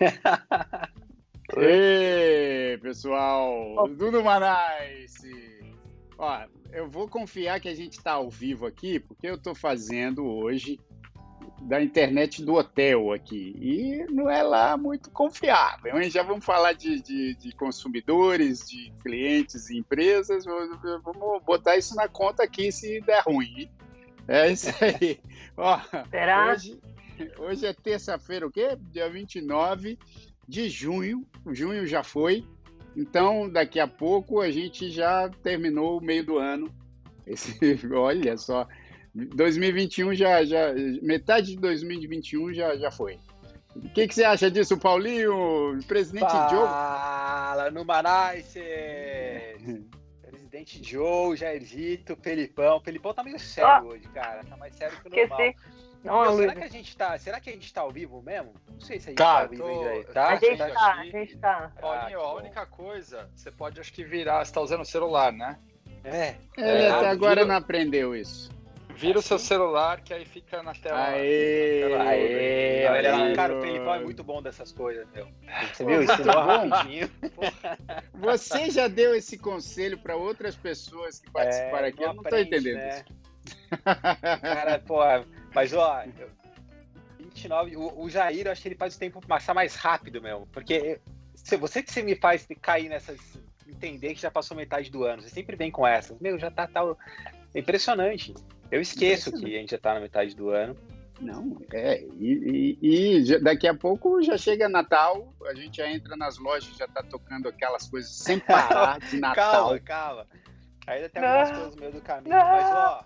Ei, pessoal, Dudu Manais. Ó, eu vou confiar que a gente está ao vivo aqui, porque eu estou fazendo hoje da internet do hotel aqui. E não é lá muito confiável. Já vamos falar de, de, de consumidores, de clientes e empresas. Vamos botar isso na conta aqui se der ruim. É isso aí. Ó, Será? Hoje, hoje é terça-feira, o quê? Dia 29 de junho. Junho já foi. Então, daqui a pouco a gente já terminou o meio do ano. Esse, olha só, 2021 já, já metade de 2021 já, já foi. O que, que você acha disso, Paulinho? Presidente Joe? Fala, no Manais! Presidente Joe, Jairzito, Pelipão. Pelipão tá meio sério hoje, cara. Tá mais sério que o normal. Esqueci. Não, Meu, Luiz. será que a gente tá. Será que a gente tá ao vivo mesmo? Não sei se a gente Tá, tá, ao vivo tô- aí. Tá? A gente tá tá, a gente tá. Paulinho, Ah, que a única coisa, você pode acho que virar, você tá usando o celular, né? É. Ele É, até agora vira- não aprendeu isso. Vira o seu Assim? celular que aí fica na tela. Aê! Aê, olha lá, Aê, cara, o mano. Pelipão é muito bom dessas coisas, meu. Você viu? bom. rapidinho. Você já deu esse conselho para outras pessoas que participaram É, aqui? Eu não aprende, entendendo né? isso. Cara, pô, mas ó, eu- 29, o, o Jair, eu acho que ele faz o tempo passar mais rápido, meu. Porque se você que você me faz cair nessas. Entender que já passou metade do ano. Você sempre vem com essas. Meu, já tá tal. É impressionante. Eu esqueço Impressionante. que a gente já tá na metade do ano. Não, é. E, e- e já- daqui a pouco já chega Natal, a gente já entra nas lojas, já tá tocando aquelas coisas sem parar de Natal. Calma, calma. Ainda tem algumas Não. coisas no meio do caminho, Não. mas ó.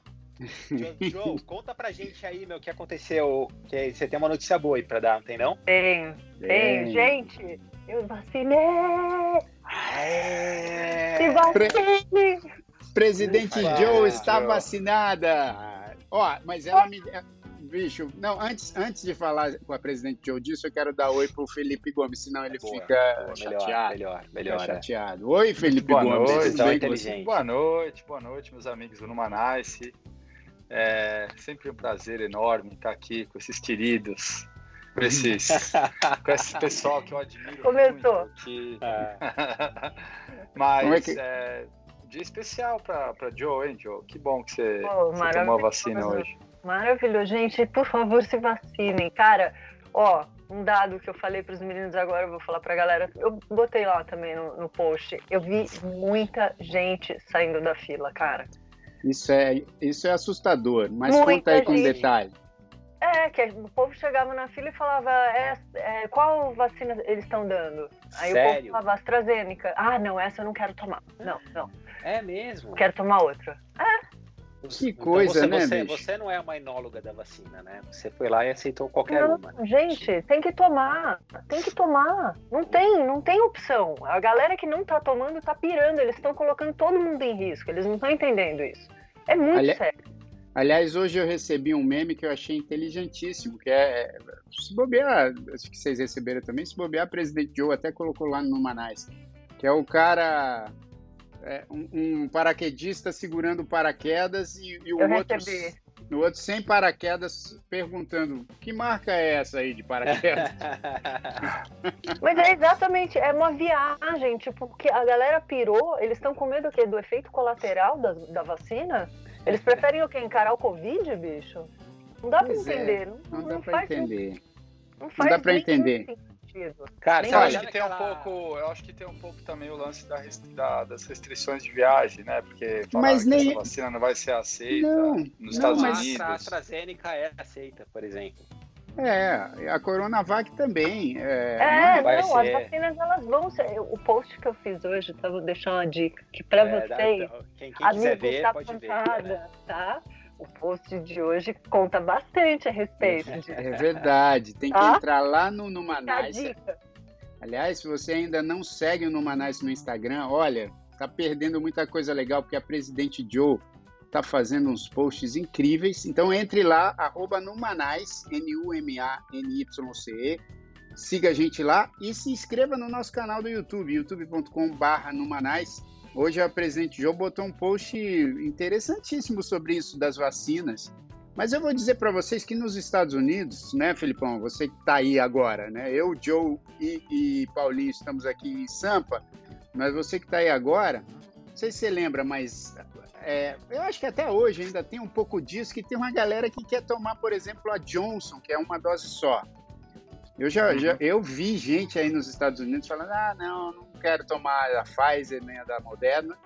Joe, conta pra gente aí, meu, o que aconteceu. Que você tem uma notícia boa aí pra dar, não tem não? Tem, tem. Gente, eu vacinei! É. Se vacine! Presidente Ufa, Joe está Joe. vacinada. Ó, mas ela me. Bicho, não, antes, antes de falar com a presidente Joe disso, eu quero dar oi pro Felipe Gomes, senão ele Boa, fica boa, chateado. melhor, melhor, melhor. é. chateado. Oi, Felipe Boa Gomes, noite, com inteligente. Boa noite, boa noite, meus amigos do Numanice. É sempre um prazer enorme estar aqui com esses queridos, com, esses, com esse pessoal que eu admiro Começou. muito. Que... Ah, Mas Como é que- é, dia especial para Joe, hein, Joe? Que bom que você, Pô, você tomou a vacina hoje. Maravilhoso. Gente, por favor, se vacinem. Cara, ó, um dado que eu falei pros meninos agora, eu vou falar pra galera. Eu botei lá também no, no post. Eu vi muita gente saindo da fila, cara. Isso é, isso é assustador, mas Muita conta aí com gente. detalhe. É, que o povo chegava na fila e falava, é, é, qual vacina eles estão dando? Aí o povo Sério? falava AstraZeneca. Ah, não, essa eu não quero tomar. Não, não, é mesmo? quero tomar outra. Que coisa, você, né, você, bicho? você não é uma enóloga da vacina, né? Você foi lá e aceitou qualquer Não, uma. gente, tem que tomar. Tem que tomar. Não tem, não tem opção. A galera que não tá tomando tá pirando. Eles estão colocando todo mundo em risco. Eles não estão entendendo isso. É muito Ali- sério. Aliás, hoje eu recebi um meme que eu achei inteligentíssimo, que é, se bobear, acho que vocês receberam também, se bobear, o presidente Joe até colocou lá no Manais, que é o cara, é, um, um paraquedista segurando paraquedas e, e o Eu outro, recebi. o outro sem paraquedas perguntando, que marca é essa aí de paraquedas? Mas é exatamente, é uma viagem, tipo, porque a galera pirou, eles estão com medo o quê? Do efeito colateral da, da vacina? Eles preferem o quê? Encarar o Covid, bicho? Não dá Pois pra é, entender. Não, Não não dá pra faz, entender. Não faz dá entender. Sentido. Cara, Eu acho que tem um pouco, eu acho que tem um pouco também o lance da da- das restrições de viagem, né? Porque Mas que nem- essa vacina não vai ser aceita Não, nos não, Estados mas- A Unidos. Astra- AstraZeneca é aceita, por exemplo. É, a Coronavac também. É, É, vai não, as vacinas elas vão ser. O post que eu fiz hoje, tá, vou deixar uma dica, que pra É, dá- vocês, quem, quem quiser ver, da pode ver. bancada, tá? O post de hoje conta bastante a respeito disso. É verdade, tem que Tá? entrar lá no Numanais. Aliás, se você ainda não segue o Numanais no Instagram, olha, tá perdendo muita coisa legal, porque a presidente Joe tá fazendo uns posts incríveis. Então entre lá, arroba Numanais, N-U-M-A-N-Y-C-E. Siga a gente lá e se inscreva no nosso canal do YouTube, youtube.com.br Numanais. Hoje a presidente Joe botou um post interessantíssimo sobre isso das vacinas. Mas eu vou dizer para vocês que nos Estados Unidos, né, Filipão, você que está aí agora, né? Eu, Joe e, e Paulinho estamos aqui em Sampa, mas você que está aí agora, não sei se você lembra, mas é, eu acho que até hoje ainda tem um pouco disso, que tem uma galera que quer tomar, por exemplo, a Johnson, que é uma dose só. Eu já, já uhum. eu vi gente aí nos Estados Unidos falando, ah, não, não quero tomar a Pfizer nem a da Moderna,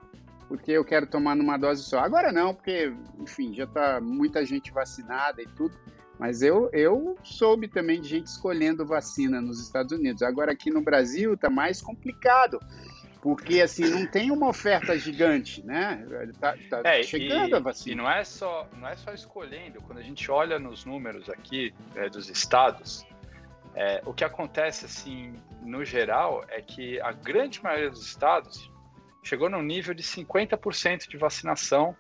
porque eu quero tomar numa dose só. Agora não, porque, enfim, já está muita gente vacinada e tudo. Mas eu, eu soube também de gente escolhendo vacina nos Estados Unidos. Agora aqui no Brasil está mais complicado, porque assim não tem uma oferta gigante, né? Tá, tá é, chegando e, a vacina. E não é só não é só escolhendo. Quando a gente olha nos números aqui é, dos estados, é, o que acontece assim no geral é que a grande maioria dos estados chegou no nível de 50% de vacinação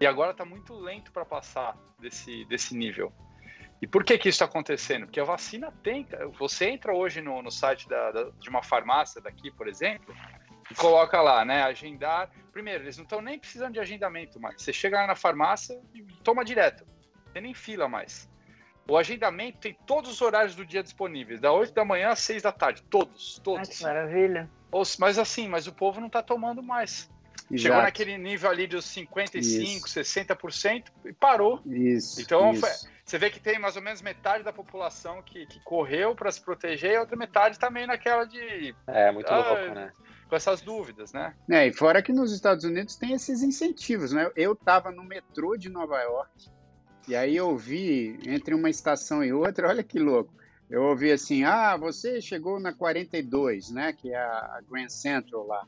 e agora está muito lento para passar desse, desse nível. E por que, que isso está acontecendo? Porque a vacina tem. Você entra hoje no, no site da, da, de uma farmácia daqui, por exemplo, e coloca lá, né? Agendar. Primeiro, eles não estão nem precisando de agendamento mais. Você chega lá na farmácia e toma direto. Tem nem fila mais. O agendamento tem todos os horários do dia disponíveis, da 8 da manhã às 6 da tarde. Todos, todos. Ai, que maravilha. Mas assim, mas o povo não está tomando mais. Exato. Chegou naquele nível ali dos 55, isso. 60% e parou. Isso. Então isso. você vê que tem mais ou menos metade da população que, que correu para se proteger e a outra metade também tá naquela de. É, muito ah, louco, né? Com essas dúvidas, né? É, e fora que nos Estados Unidos tem esses incentivos, né? Eu estava no metrô de Nova York e aí eu vi entre uma estação e outra, olha que louco eu ouvi assim: ah, você chegou na 42, né? Que é a Grand Central lá.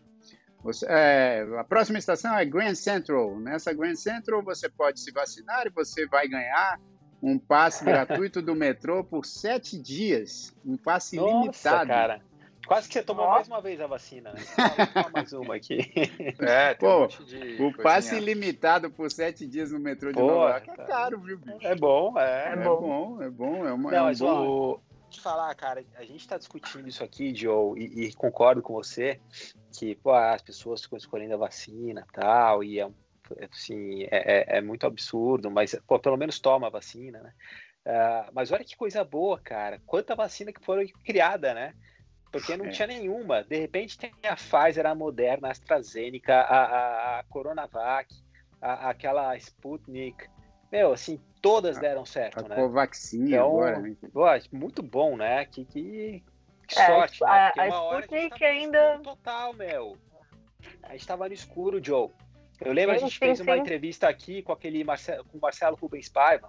Você, é, a próxima estação é Grand Central. Nessa Grand Central você pode se vacinar e você vai ganhar um passe gratuito do metrô por sete dias. Um passe Nossa, limitado. cara. Quase que você tomou mais uma vez a vacina, né? mais uma aqui. É, Pô, um o passe ilimitado por sete dias no metrô de Pô, Nova York é tá. caro, viu, bicho? É bom, é. É, é bom. é bom. É, uma, Não, é um bom te falar, cara, a gente está discutindo isso aqui, Joe, e, e, concordo com você que pô, as pessoas ficam escolhendo a vacina tal, e é, assim, é, é, é muito absurdo, mas pô, pelo menos toma a vacina, né? Uh, mas olha que coisa boa, cara. Quanta vacina que foram criada, né? Porque não é. tinha nenhuma. De repente tem a Pfizer, a Moderna, a AstraZeneca, a, a, a Coronavac, a, aquela Sputnik. Meu, assim, todas deram certo, a, né? Covaxin então, agora, né? muito bom, né? Que, que, que é, sorte, a, né? a, a Sputnik ainda... Total, meu. A gente tava no escuro, Joe. Eu lembro, sim, a gente sim, fez sim. uma entrevista aqui com aquele Marcelo, com o Marcelo Rubens Paiva,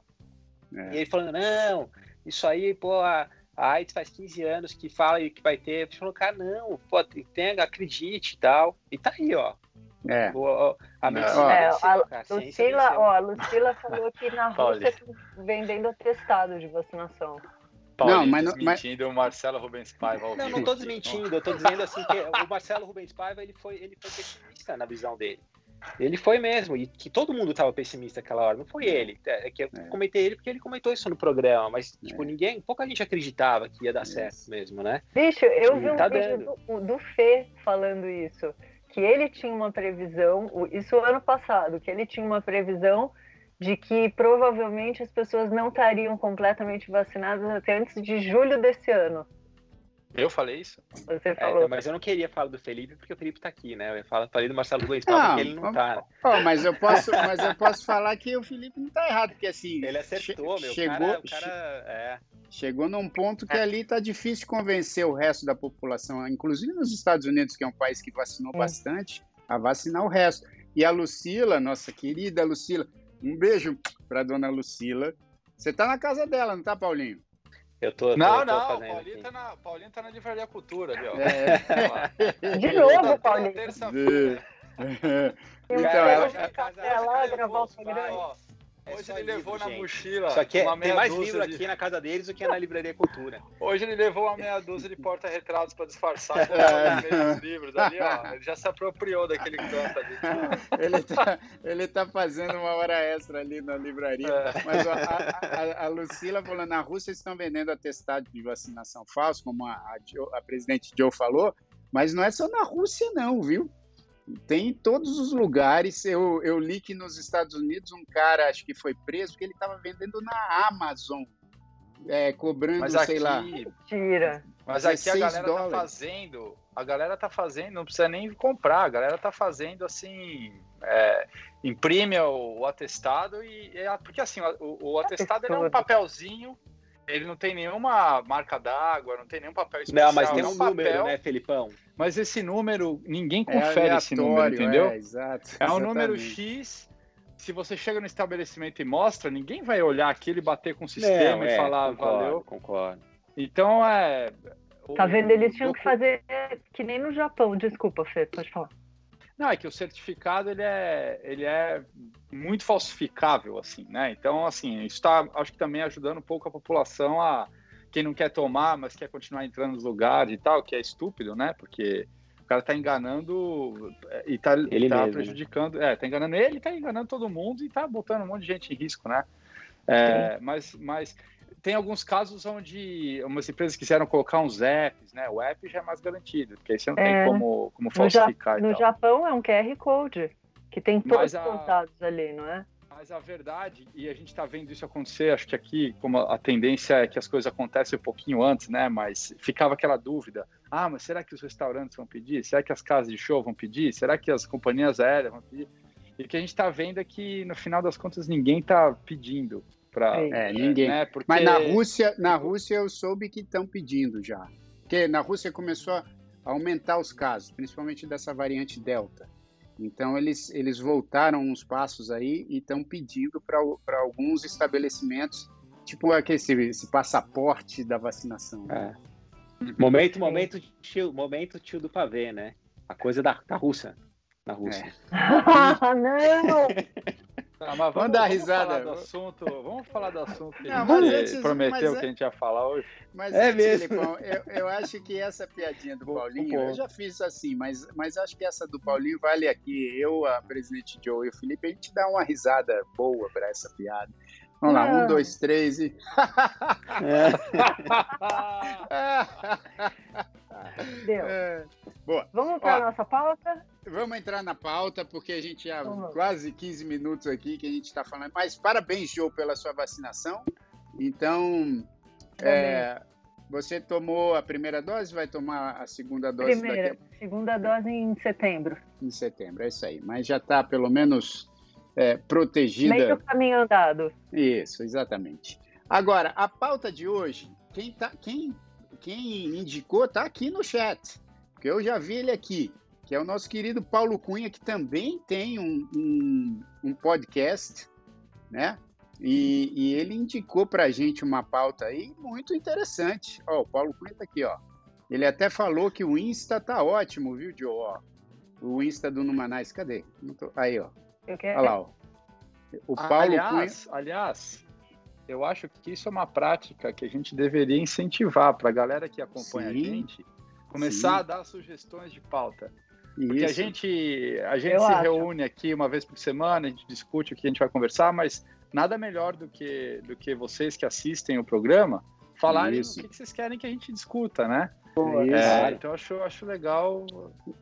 é. e ele falando, não, isso aí, pô, a, a AIDS faz 15 anos que fala que vai ter. A gente falou, cara, não, pô, tem, acredite e tal. E tá aí, ó. É. O, a medicina é, a, Lucila, ó, a Lucila falou que na Rússia estão vendendo atestado de vacinação. Paulo, não, mas desmentindo mas... o Marcelo Rubens Paiva. Não, não estou desmentindo. Eu estou dizendo assim que o Marcelo Rubens Paiva ele foi, ele foi pessimista na visão dele. Ele foi mesmo, e que todo mundo estava pessimista naquela hora, não foi ele. É, é que eu é. comentei ele porque ele comentou isso no programa, mas, é. tipo, ninguém, pouca gente acreditava que ia dar certo mesmo, né? Bicho, eu vi um tá vídeo do, do Fê falando isso que ele tinha uma previsão, isso ano passado, que ele tinha uma previsão de que provavelmente as pessoas não estariam completamente vacinadas até antes de julho desse ano. Eu falei isso? Você é, falou. É, mas eu não queria falar do Felipe porque o Felipe está aqui, né? Eu falei do Marcelo Luiz porque ele não está. Oh, mas, eu posso, mas eu posso falar que o Felipe não está errado, porque assim. Ele acertou, meu. Chegou, cara, o cara, é. chegou num ponto que é. ali está difícil convencer o resto da população, inclusive nos Estados Unidos, que é um país que vacinou é. bastante, a vacinar o resto. E a Lucila, nossa querida Lucila, um beijo para dona Lucila. Você está na casa dela, não está, Paulinho? Eu tô, não, tô, não, Paulinho tá, na, Paulinho tá na Livraria Cultura ali, ó. É. De novo, Paulinho. Terça-feira. então, ela... Ela gravar o programa. É Hoje ele livro, levou na mochila. Só que é, tem mais livro de... aqui na casa deles do que na livraria Cultura. Hoje ele levou uma meia dúzia de porta-retratos para disfarçar é. os livros ali, ó. Ele já se apropriou daquele canto ali. Ele tá, ele tá fazendo uma hora extra ali na livraria. É. Mas a, a, a, Lucila falou: na Rússia estão vendendo atestado de vacinação falso, como a, a, a presidente Joe falou, mas não é só na Rússia, não, viu? Tem em todos os lugares. Eu, eu li que nos Estados Unidos um cara, acho que foi preso, porque ele estava vendendo na Amazon, é, cobrando, Mas sei aqui, lá. Mentira. mas aqui a 16 galera tá dólares. fazendo, a galera tá fazendo, não precisa nem comprar, a galera tá fazendo assim, é, imprime o, o atestado e, é- porque assim, o, o atestado é um papelzinho, ele não tem nenhuma marca d'água, não tem nenhum papel especial, Não, mas tem é um papel, número, né, Felipão? Mas esse número, ninguém É confere esse número, entendeu? É, exato. É um número. X. Se você chega no estabelecimento e mostra, ninguém vai olhar aquilo e bater com o sistema Não, e é, falar concordo, valeu. Concordo. Então é. Tá vendo? Eles tinham que fazer que nem no Japão. Desculpa, Fê, pode falar. Não, é que o certificado ele é, ele é muito falsificável, assim, né? Então, assim, isso está, acho que também ajudando um pouco a população a quem não quer tomar, mas quer continuar entrando nos lugares e tal, que é estúpido, né? Porque o cara tá enganando e tá, Ele tá mesmo, né? prejudicando, é, tá enganando ele, tá enganando todo mundo e tá botando um monte de gente em risco, né? É, mas, mas tem alguns casos onde umas empresas quiseram colocar uns apps, né? O app já é mais garantido, porque aí você não É. tem como, como No, Ja- falsificar no. Japão é um QR Code que tem todos Mas a- contados ali, não é? Mas a verdade, e a gente está vendo isso acontecer, acho que aqui, como a tendência é que as coisas acontecem um pouquinho antes, né? Mas ficava aquela dúvida: ah, mas será que os restaurantes vão pedir? Será que as casas de show vão pedir? Será que as companhias aéreas vão pedir? E o que a gente está vendo é que, no final das contas, ninguém está pedindo para. Sim. É, ninguém. Né? Porque... Mas na Rússia, na Rússia eu soube que estão pedindo já. Porque na Rússia começou a aumentar os casos, principalmente dessa variante Delta. Então eles, eles voltaram uns passos aí e estão pedindo para alguns estabelecimentos, tipo aquele esse, esse passaporte da vacinação. É. Momento, momento tio, momento tio do pavê, né? A coisa da, da Rússia. Na Rússia. Ah, não! Tá, mas Vamos dar vamos risada. Falar do assunto, vamos falar do assunto que Não, a mas gente antes- prometeu que a gente ia falar hoje. Mas, É antes, mesmo. Filipão, eu, eu acho que essa piadinha do Paulinho, eu já fiz assim, mas, mas acho que essa do Paulinho vale aqui. Eu, a presidente Joe e o Felipe, a gente dá uma risada boa para essa piada. Vamos lá, um, Não. dois, três e. Deu. É. Boa. Vamos para Ó. nossa pauta? Vamos entrar na pauta, porque a gente já Vamos. quase 15 minutos aqui que a gente está falando. Mas parabéns, Joe, pela sua vacinação. Então, é, você tomou a primeira dose, vai tomar a segunda dose Primeira, daqui segunda dose em setembro. em setembro. É isso aí. Mas já está pelo menos é, Meio protegida. caminho andado. Isso, exatamente. Agora, a pauta de hoje, quem, tá, quem, quem indicou está aqui no chat, porque eu já vi ele aqui, que é o nosso querido Paulo Cunha, que também tem um, um, um podcast, né? E, e ele indicou para a gente uma pauta aí muito interessante. Ó, o Paulo Cunha está aqui, ó. Ele até falou que o Insta tá ótimo, viu, Joe? Ó, o Insta do Numanais, cadê? Tô- Aí, ó. Olha lá, ó. O Paulo Cunha. aliás, aliás, eu acho que isso é uma prática que a gente deveria incentivar para a galera que acompanha Sim. a gente começar Sim. a dar sugestões de pauta. Porque a gente, a gente Eu se acho. reúne aqui uma vez por semana, a gente discute o que a gente vai conversar, mas nada melhor do que, do que vocês que assistem o programa falarem Isso. o que que vocês querem que a gente discuta, né? É isso. É, então eu acho, acho legal.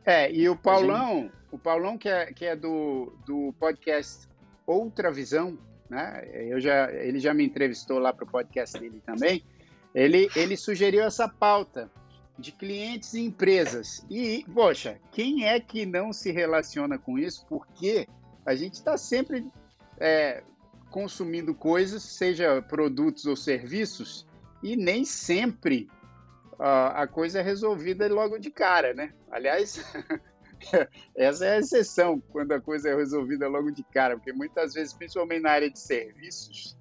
É, e o Paulão, o Paulão que é, que é do, do podcast Outra Visão, né? Eu já, ele já me entrevistou lá para o podcast dele também. Ele, ele sugeriu essa pauta de clientes e empresas. E, poxa, quem é que não se relaciona com isso? Porque a gente está sempre é, consumindo coisas, seja produtos ou serviços, e nem sempre a, a coisa é resolvida logo de cara, né? Aliás, essa é a exceção, quando a coisa é resolvida logo de cara, porque muitas vezes, principalmente na área de serviços,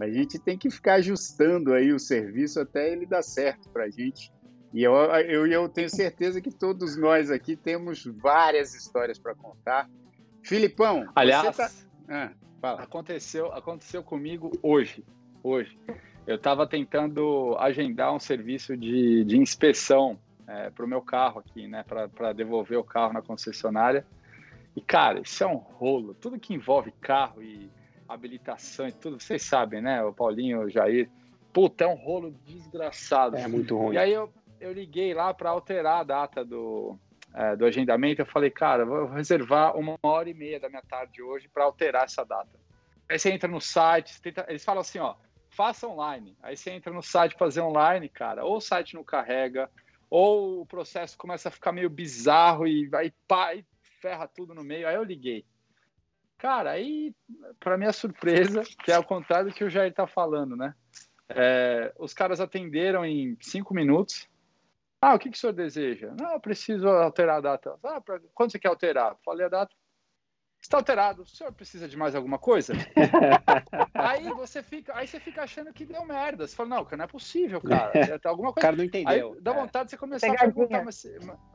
a gente tem que ficar ajustando aí o serviço até ele dar certo para a gente. E eu, eu, eu tenho certeza que todos nós aqui temos várias histórias para contar. Filipão, Aliás, você tá... ah, fala. aconteceu, aconteceu comigo hoje. Hoje. Eu estava tentando agendar um serviço de, de inspeção para o meu carro aqui, né? Para devolver o carro na concessionária. E, cara, isso é um rolo. Tudo que envolve carro e habilitação e tudo, vocês sabem, né? O Paulinho, o Jair. Puta, é um rolo desgraçado. É muito ruim. E aí eu, eu liguei lá para alterar a data do, é, do agendamento, eu falei, cara, vou reservar uma hora e meia da minha tarde hoje para alterar essa data. Aí você entra no site, tenta, eles falam assim, ó, faça online. Aí você entra no site fazer online, cara, ou o site não carrega, ou o processo começa a ficar meio bizarro e vai pá, e ferra tudo no meio. Aí eu liguei. Cara, aí, para minha surpresa, que é ao contrário do que o Jair tá falando, né? É, os caras atenderam em cinco minutos. Ah, o que, que o senhor deseja? Não, eu preciso alterar a data. Ah, pra... quando você quer alterar? Falei a data. Está alterado. O senhor precisa de mais alguma coisa? aí você fica, aí você fica achando que deu merda. Você fala, não, que não é possível, cara. Alguma coisa. O cara não entendeu. Aí dá é. vontade de você começar Pegadinha. a perguntar, mas,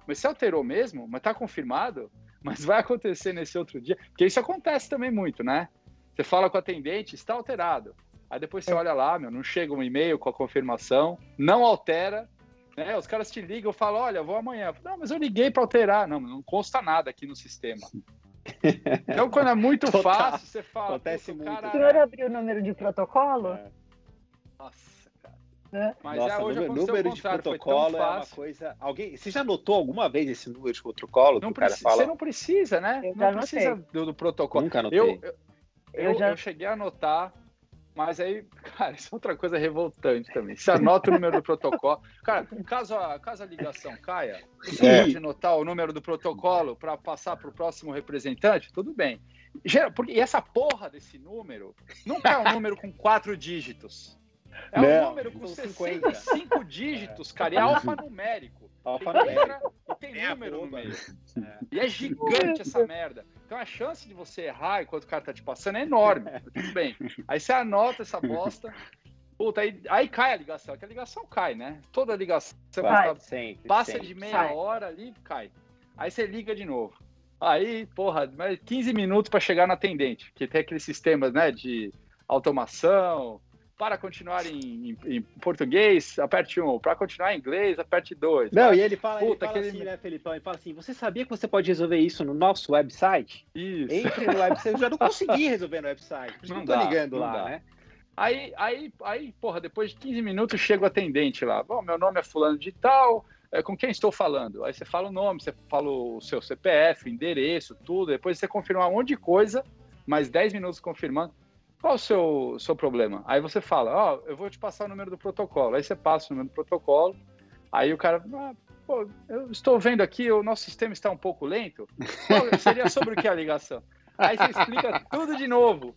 mas você alterou mesmo? Mas tá confirmado? Mas vai acontecer nesse outro dia? Porque isso acontece também muito, né? Você fala com o atendente, está alterado. Aí depois você é. olha lá, meu, não chega um e-mail com a confirmação, não altera, né? Os caras te ligam e falam, olha, vou amanhã. Não, mas eu liguei para alterar. Não, não consta nada aqui no sistema. Então, quando é muito Total. fácil, você fala. Acontece muito. Cara... O senhor abriu o número de protocolo? É. Nossa, cara. É. Mas Nossa, é, hoje número, número de protocolo é uma coisa. Alguém, você já notou alguma vez esse número de protocolo? Não precisa, Você não precisa, né? Eu não precisa do, do, protocolo. Nunca anotei. Eu, eu, eu, já... eu cheguei a anotar mas aí, cara, isso é outra coisa revoltante também. Você anota o número do protocolo. Cara, caso a, caso a ligação caia, você é. pode anotar o número do protocolo para passar para o próximo representante, tudo bem. Porque, e essa porra desse número nunca é um número com quatro dígitos. É um Não, número com 65 dígitos, cara, e é alfanumérico. Alfanumérico. Tem é número no meio. É. E é gigante essa merda. Então a chance de você errar enquanto o cara tá te passando é enorme. Tudo bem. Aí você anota essa bosta. Puta, aí, aí cai a ligação, que a ligação cai, né? Toda ligação Vai, sempre, passa sempre. de meia hora ali, cai. Aí você liga de novo. Aí, porra, mais 15 minutos para chegar no atendente, que tem aqueles sistemas, né, de automação, para continuar em, em, em português, aperte um. Para continuar em inglês, aperte dois. Não, e ele fala, Puta, ele fala assim, né, Felipão? Ele fala assim: você sabia que você pode resolver isso no nosso website? Isso. Entre no website. Eu já não consegui resolver no website. Não, não tô ligando lá, dá. né? Aí, aí, aí, porra, depois de 15 minutos chega o atendente lá. Bom, meu nome é fulano de tal, é, com quem estou falando? Aí você fala o nome, você fala o seu CPF, endereço, tudo. Depois você confirma um monte de coisa, mais 10 minutos confirmando. Qual o seu, seu problema? Aí você fala, ó, oh, eu vou te passar o número do protocolo. Aí você passa o número do protocolo. Aí o cara, ah, pô, eu estou vendo aqui, o nosso sistema está um pouco lento. Pô, seria sobre o que a ligação? Aí você explica tudo de novo.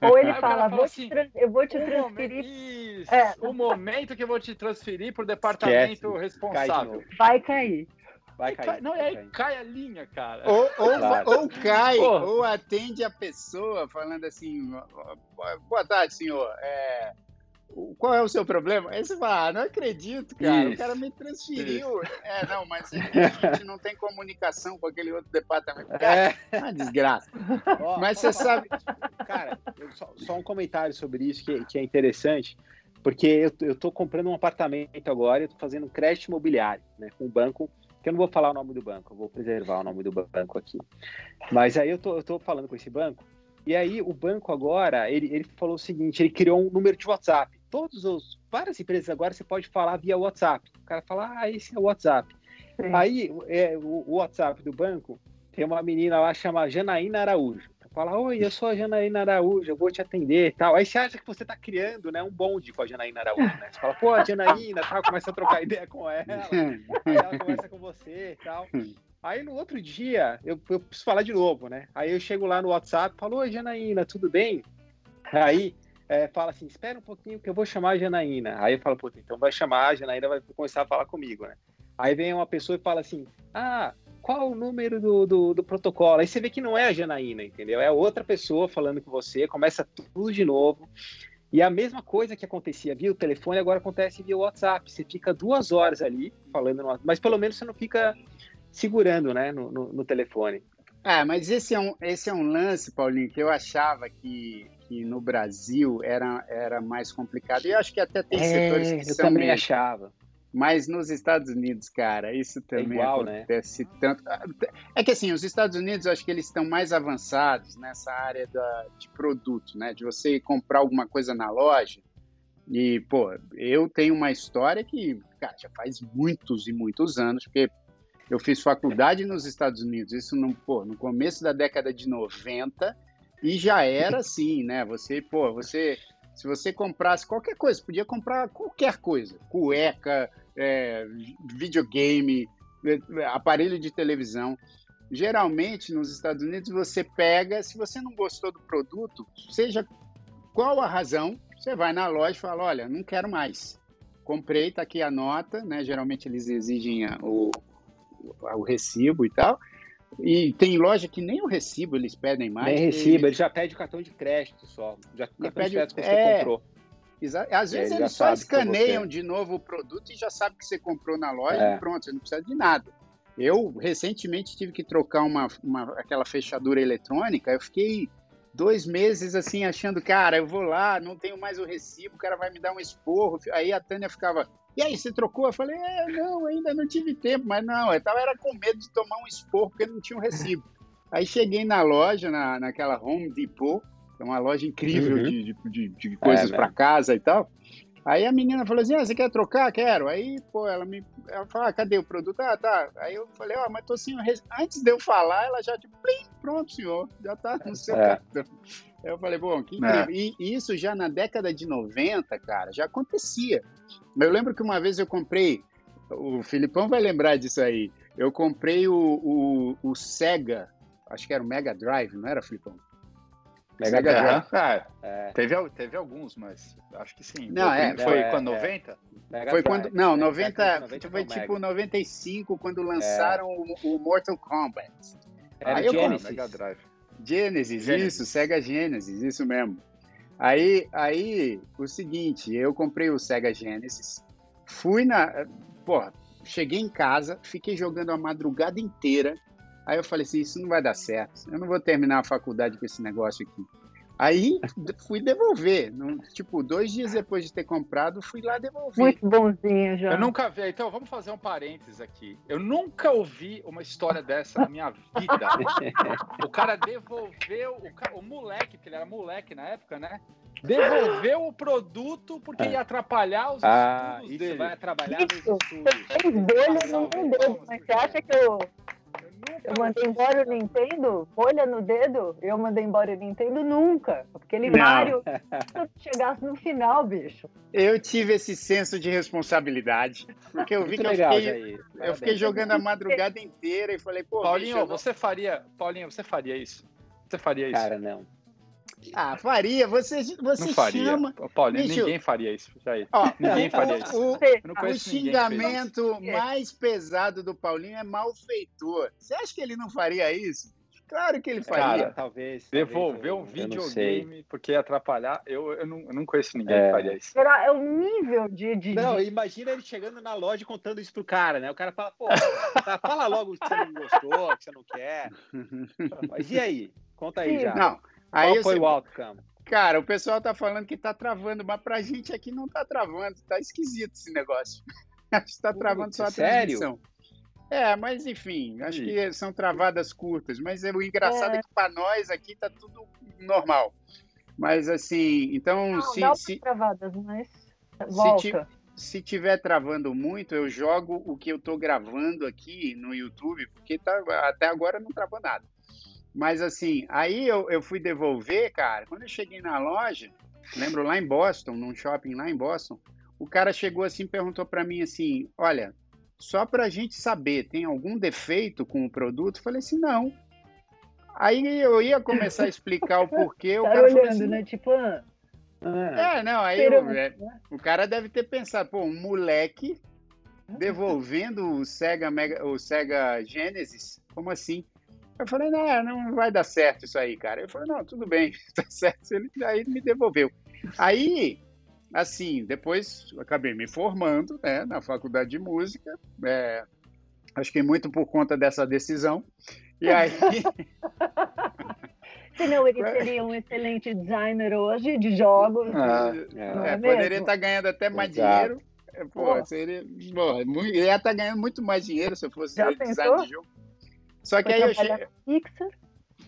Ou ele fala, vou assim, eu vou te transferir. Isso, é. o momento que eu vou te transferir para o departamento Esquece. responsável. Vai cair. Vai cair. Cai, não, vai aí cair. cai a linha, cara. Ou, ou, claro. ou cai, ou atende a pessoa falando assim: boa tarde, senhor. É, qual é o seu problema? Aí você fala, ah, não acredito, cara. Isso. O cara me transferiu. Isso. É, não, mas a gente não tem comunicação com aquele outro departamento. Cara, é uma desgraça. Oh, mas você sabe. Cara, só, só, um comentário sobre isso que, que é interessante. Porque eu, eu tô comprando um apartamento agora, eu tô fazendo um crédito imobiliário, né, com o banco que eu não vou falar o nome do banco, eu vou preservar o nome do banco aqui. Mas aí eu tô, eu tô falando com esse banco, e aí o banco agora, ele, ele falou o seguinte, ele criou um número de WhatsApp. Todos os, várias empresas agora você pode falar via WhatsApp. O cara fala, ah, esse é o WhatsApp. Sim. Aí é, o, o WhatsApp do banco, tem uma menina lá chamada Janaína Araújo fala, oi, eu sou a Janaína Araújo, eu vou te atender e tal. Aí você acha que você tá criando, né, um bonde com a Janaína Araújo, né? Você fala, pô, a Janaína, tal, começa a trocar ideia com ela, aí ela conversa com você e tal. Aí no outro dia, eu, eu preciso falar de novo, né? Aí eu chego lá no WhatsApp, falo, oi, Janaína, tudo bem? Aí é, fala assim, espera um pouquinho que eu vou chamar a Janaína. Aí eu falo, puta, então vai chamar, a Janaína vai começar a falar comigo, né? Aí vem uma pessoa e fala assim, ah, qual o número do, do, do, protocolo? Aí você vê que não é a Janaína, entendeu? É outra pessoa falando com você, começa tudo de novo. E a mesma coisa que acontecia via o telefone, agora acontece via WhatsApp. Você fica duas horas ali falando, no, mas pelo menos você não fica segurando, né, no, no, no telefone. Ah, mas esse é um, esse é um lance, Paulinho, que eu achava que, que no Brasil era, era mais complicado. E eu acho que até tem é, setores que eu são também achava. Mas nos Estados Unidos, cara, isso também é igual, né? acontece né? tanto. É que assim, os Estados Unidos, eu acho que eles estão mais avançados nessa área da, de produto, né? De você comprar alguma coisa na loja. E, pô, eu tenho uma história que, cara, já faz muitos e muitos anos, porque Eu fiz faculdade nos Estados Unidos, isso no, pô, no começo da década de 90, e já era assim, né? Você, pô, você. Se você comprasse qualquer coisa, podia comprar qualquer coisa, cueca, é, videogame, é, aparelho de televisão. Geralmente, nos Estados Unidos, você pega, se você não gostou do produto, seja qual a razão, você vai na loja e fala, olha, não quero mais. Comprei, tá aqui a nota, né? Geralmente eles exigem o, o recibo e tal. E tem loja que nem o recibo eles pedem mais. Nem recibo, eles já pedem o cartão de crédito só. Já o cartão pede, de crédito que você é, comprou. Às vezes eles só escaneiam de novo o produto e já sabe que você comprou na loja é. e pronto, você não precisa de nada. Eu recentemente tive que trocar uma, uma, aquela fechadura eletrônica, eu fiquei dois meses assim, achando, cara, eu vou lá, não tenho mais o recibo, o cara vai me dar um esporro. Aí a Tânia ficava, e aí, você trocou? Eu falei, é, não, ainda não tive tempo, mas não, eu tava era com medo de tomar um esporro porque não tinha um recibo. Aí cheguei na loja, na, naquela Home Depot, é uma loja incrível uhum. de, de, de, coisas é, para casa e tal. Aí a menina falou assim: ah, você quer trocar? Quero. Aí, pô, ela me. Ela falou: ah, cadê o produto? Ah, tá. Aí eu falei: ó, oh, mas tô assim. Antes de eu falar, ela já, tipo, plim, pronto, senhor, já tá no seu é. cartão. Aí eu falei: bom, que incrível. É. E isso já na década de 90, cara, já acontecia. Eu lembro que uma vez eu comprei. O Filipão vai lembrar disso aí. Eu comprei o, o, o Sega, acho que era o Mega Drive, não era, Filipão? Mega Drive. É, é. Teve, teve alguns, mas acho que sim. Não, é, foi é, quando 90? É. Foi quando. Não, 90, 90 foi tipo 95, quando lançaram o, o, Mortal Kombat. Era Aí Genesis. Eu, Mega Drive. Genesis, Genesis, isso, Sega Genesis, isso mesmo. Aí, aí, o seguinte, eu comprei o Sega Genesis, fui na. Porra, cheguei em casa, fiquei jogando a madrugada inteira Aí eu falei assim, isso não vai dar certo. Eu não vou terminar a faculdade com esse negócio aqui. Aí fui devolver. tipo, dois dias depois de ter comprado, fui lá devolver. Muito bonzinho, já. Eu nunca vi. Então, vamos fazer um parênteses aqui. Eu nunca ouvi uma história dessa na minha vida. o cara devolveu, o, o moleque, que ele era moleque na época, né? Devolveu o produto porque ia atrapalhar os ah, estudos isso dele. vai atrapalhar isso, nos estudos. Você fez bolha no dedo, mas você acha que eu eu mandei embora o Nintendo, olha no dedo, eu mandei embora o Nintendo nunca. Aquele não. Mario chegasse no final, bicho. Eu tive esse senso de responsabilidade, porque eu vi Muito que legal, eu fiquei, eu fiquei jogando a madrugada inteira e falei, pô, Paulinho, bicho, você faria, Paulinho, você faria isso? Você faria isso? Cara, não. Ah, faria. Você, você não faria. chama. Paulo, Bicho, ninguém faria isso. Jair. Ó, ninguém faria isso. O, o xingamento mais pesado do Paulinho é malfeitor. Você acha que ele não faria isso? Claro que ele faria. Cara, talvez. Devolver um videogame porque ia atrapalhar. Eu, eu, não, eu não conheço ninguém é. que faria isso. Será? É o nível de, de. Não, imagina ele chegando na loja e contando isso pro cara, né? O cara fala, pô, tá, fala logo que você não gostou, que você não quer. Mas e aí? Conta aí já. Não. Aí Qual foi o outcome? Cara, o pessoal tá falando que tá travando, mas pra gente aqui não tá travando, tá esquisito esse negócio. Acho que tá travando só a sério? transmissão. É, mas enfim, acho que são travadas curtas. Mas é, o engraçado é, é que para nós aqui tá tudo normal. Mas assim, então não, se. Não se travadas, mas. Volta. Se, se tiver travando muito, eu jogo o que eu tô gravando aqui no YouTube, porque tá, até agora não travou nada. Mas assim, aí eu, eu fui devolver, cara. Quando eu cheguei na loja, lembro lá em Boston, num shopping lá em Boston, o cara chegou assim e perguntou para mim assim: Olha, só para a gente saber, tem algum defeito com o produto? Eu falei assim: Não. Aí eu ia começar a explicar o porquê. o tá cara olhando, assim, né? Tipo, ah, é, não, aí eu, é, o cara deve ter pensado, pô, um moleque devolvendo o Sega, Mega, o Sega Genesis, como assim? Eu falei, não, não vai dar certo isso aí, cara. Eu falei, não, tudo bem, tá certo. Ele, aí ele me devolveu. Aí, assim, depois acabei me formando né, na faculdade de música. É, acho que muito por conta dessa decisão. E aí. Senão ele seria um excelente designer hoje de jogos. Ah, é, é, poderia estar ganhando até mais Exato. dinheiro. É, pô, seria, pô, ia estar ganhando muito mais dinheiro se eu fosse designer de jogo. Só que aí eu cheguei. Pixar.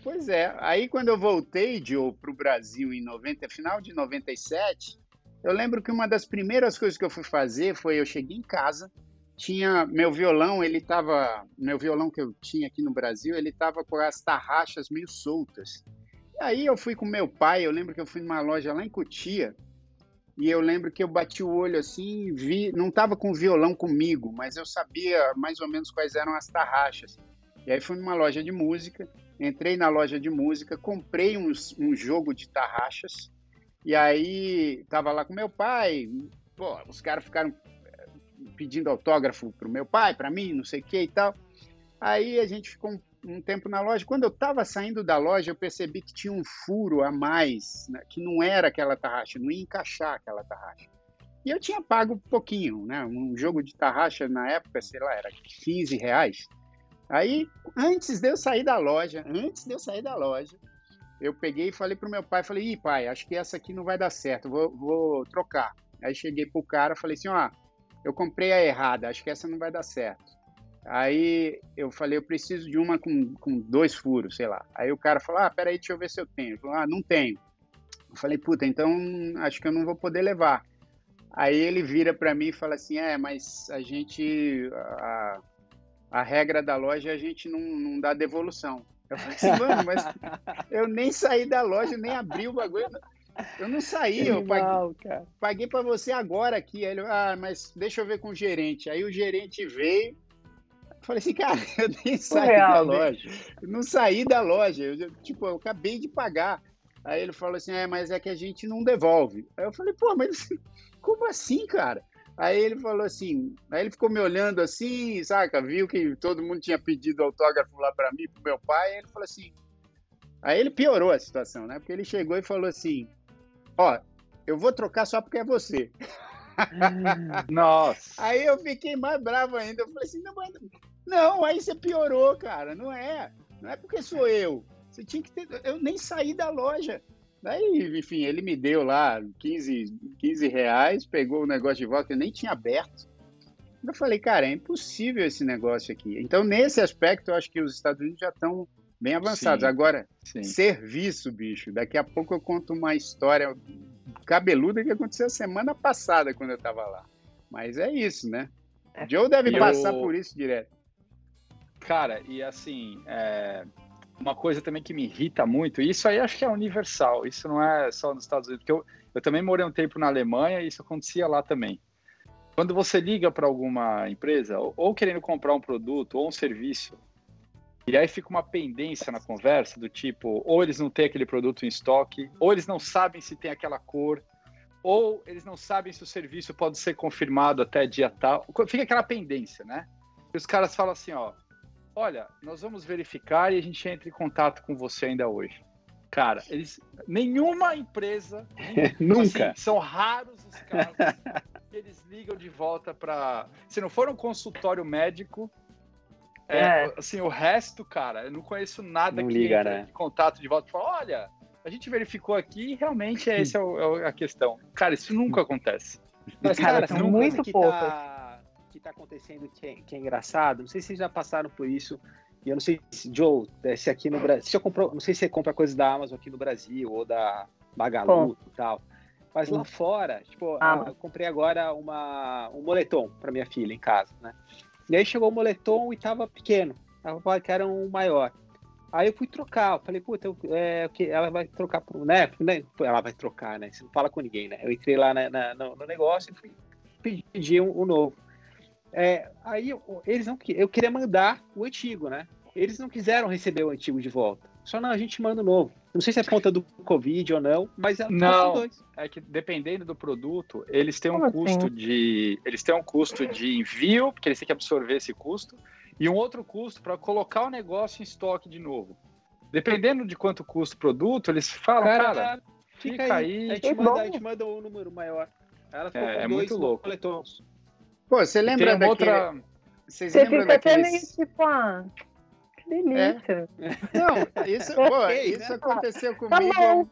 Pois é. Aí quando eu voltei, Joe, para o Brasil em 90, final de 97, eu lembro que uma das primeiras coisas que eu fui fazer foi eu cheguei em casa, tinha meu violão, ele tava, meu violão que eu tinha aqui no Brasil, ele tava com as tarraxas meio soltas. E aí eu fui com meu pai, eu lembro que eu fui numa loja lá em Cotia, e eu lembro que eu bati o olho assim vi, não tava com o violão comigo, mas eu sabia mais ou menos quais eram as tarraxas. E aí fui numa loja de música, entrei na loja de música, comprei um, um jogo de tarraxas, e aí tava lá com meu pai, pô, os caras ficaram eh, pedindo autógrafo pro meu pai, para mim, não sei o que e tal. Aí a gente ficou um, um, tempo na loja. Quando eu estava saindo da loja, eu percebi que tinha um furo a mais, né, que não era aquela tarraxa, não ia encaixar aquela tarraxa. E eu tinha pago pouquinho, né? Um jogo de tarraxa na época, sei lá, era 15 reais. Aí, antes de eu sair da loja, antes de eu sair da loja, eu peguei e falei pro meu pai, falei, ih, pai, acho que essa aqui não vai dar certo, vou, vou trocar. Aí cheguei pro cara, falei assim, ó, eu comprei a errada, acho que essa não vai dar certo. Aí eu falei, eu preciso de uma com, com dois furos, sei lá. Aí o cara falou, ah, peraí, deixa eu ver se eu tenho. Ele falou, ah, não tenho. Eu falei, puta, então acho que eu não vou poder levar. Aí ele vira para mim e fala assim, é, mas a gente, a, a regra da loja, a gente não, não dá devolução. Eu falei assim, mano, mas eu nem saí da loja, nem abri o bagulho. Eu não saí, eu paguei, paguei para você agora aqui. Aí ele, ah, mas deixa eu ver com o gerente. Aí o gerente veio. Falei assim, cara, eu nem saí Real, da loja. Eu não saí da loja. Eu, tipo, eu acabei de pagar. Aí ele falou assim, é, mas é que a gente não devolve. Aí eu falei, pô, mas como assim, cara? Aí ele falou assim, aí ele ficou me olhando assim, saca? Viu que todo mundo tinha pedido autógrafo lá para mim, pro meu pai, ele falou assim. Aí ele piorou a situação, né? Porque ele chegou e falou assim: Ó, eu vou trocar só porque é você. Nossa. Aí eu fiquei mais bravo ainda. Eu falei assim: não, não, aí você piorou, cara. Não é. Não é porque sou eu. Você tinha que ter. Eu nem saí da loja. Daí, enfim, ele me deu lá 15, 15 reais, pegou o negócio de volta que eu nem tinha aberto. Eu falei, cara, é impossível esse negócio aqui. Então, nesse aspecto, eu acho que os Estados Unidos já estão bem avançados. Sim, Agora, sim. serviço, bicho. Daqui a pouco eu conto uma história cabeluda que aconteceu semana passada quando eu estava lá. Mas é isso, né? É. Joe deve passar por isso direto. Cara, e assim, é, uma coisa também que me irrita muito, e isso aí acho que é universal, isso não é só nos Estados Unidos, porque eu, eu também morei um tempo na Alemanha e isso acontecia lá também. Quando você liga para alguma empresa, ou, ou, querendo comprar um produto ou um serviço, e aí fica uma pendência na conversa do tipo, ou eles não têm aquele produto em estoque, ou eles não sabem se tem aquela cor, ou eles não sabem se o serviço pode ser confirmado até dia tal. Fica aquela pendência, né? E os caras falam assim, ó, olha, nós vamos verificar e a gente entra em contato com você ainda hoje. Cara, eles, nenhuma empresa, nunca, assim, são raros os casos que eles ligam de volta para, se não for um consultório médico, é, é, assim, o resto, cara, eu não conheço nada não que liga, né? de contato de volta e fala, olha, a gente verificou aqui e realmente é essa é, é a questão. Cara, isso nunca acontece. Mas, cara, são muito poucas. Tá está acontecendo que é, que é, engraçado, não sei se vocês já passaram por isso, e eu não sei se, Joe, eh, se aqui no Brasil, se comprou, não sei se você compra coisas da Amazon aqui no Brasil, ou da Magalu e tal, mas lá fora, tipo, ah. eu comprei agora uma, um moletom para minha filha em casa, né? E aí chegou o moletom e tava pequeno, ela que era um maior. Aí eu fui trocar, eu falei, puta, eu, é, ela vai trocar, por, né? Ela vai trocar, né? Você não fala com ninguém, né? Eu entrei lá na, na, no, no, negócio e fui pedir um, um novo. É, aí eles não eu queria mandar o antigo, né? Eles não quiseram receber o antigo de volta. Só não, a gente manda o novo. Não sei se é conta do Covid ou não, mas é não. Dois. É que dependendo do produto, eles têm um Como custo assim? de eles têm um custo de envio, porque eles têm que absorver esse custo, e um outro custo para colocar o negócio em estoque de novo. Dependendo de quanto custa o produto, eles falam, cara, cara fica, fica aí. aí. A gente, manda, a gente manda um número maior. Ela ficou é, com é dois muito louco. Coletons. Pô, você lembra daquele... outra... Vocês você fica daqueles... até meio tipo, ah, que delícia. É? Não, isso, pô, isso né? aconteceu tá comigo. Tá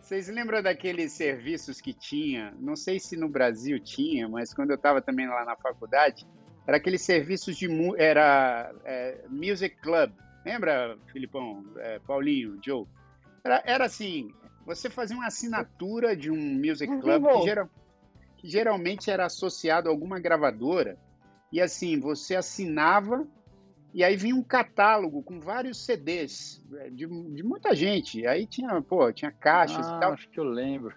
vocês lembram daqueles serviços que tinha? Não sei se no Brasil tinha, mas quando eu estava também lá na faculdade, era aqueles serviços de era é, Music Club. Lembra, Filipão, é, Paulinho, Joe? Era, era, assim, você fazia uma assinatura de um Music Club que, geral, que geralmente era associado a alguma gravadora, e assim, você assinava e aí vinha um catálogo com vários CDs é, de, de muita gente. Aí tinha, pô, tinha caixas ah, e tal. Acho que eu lembro.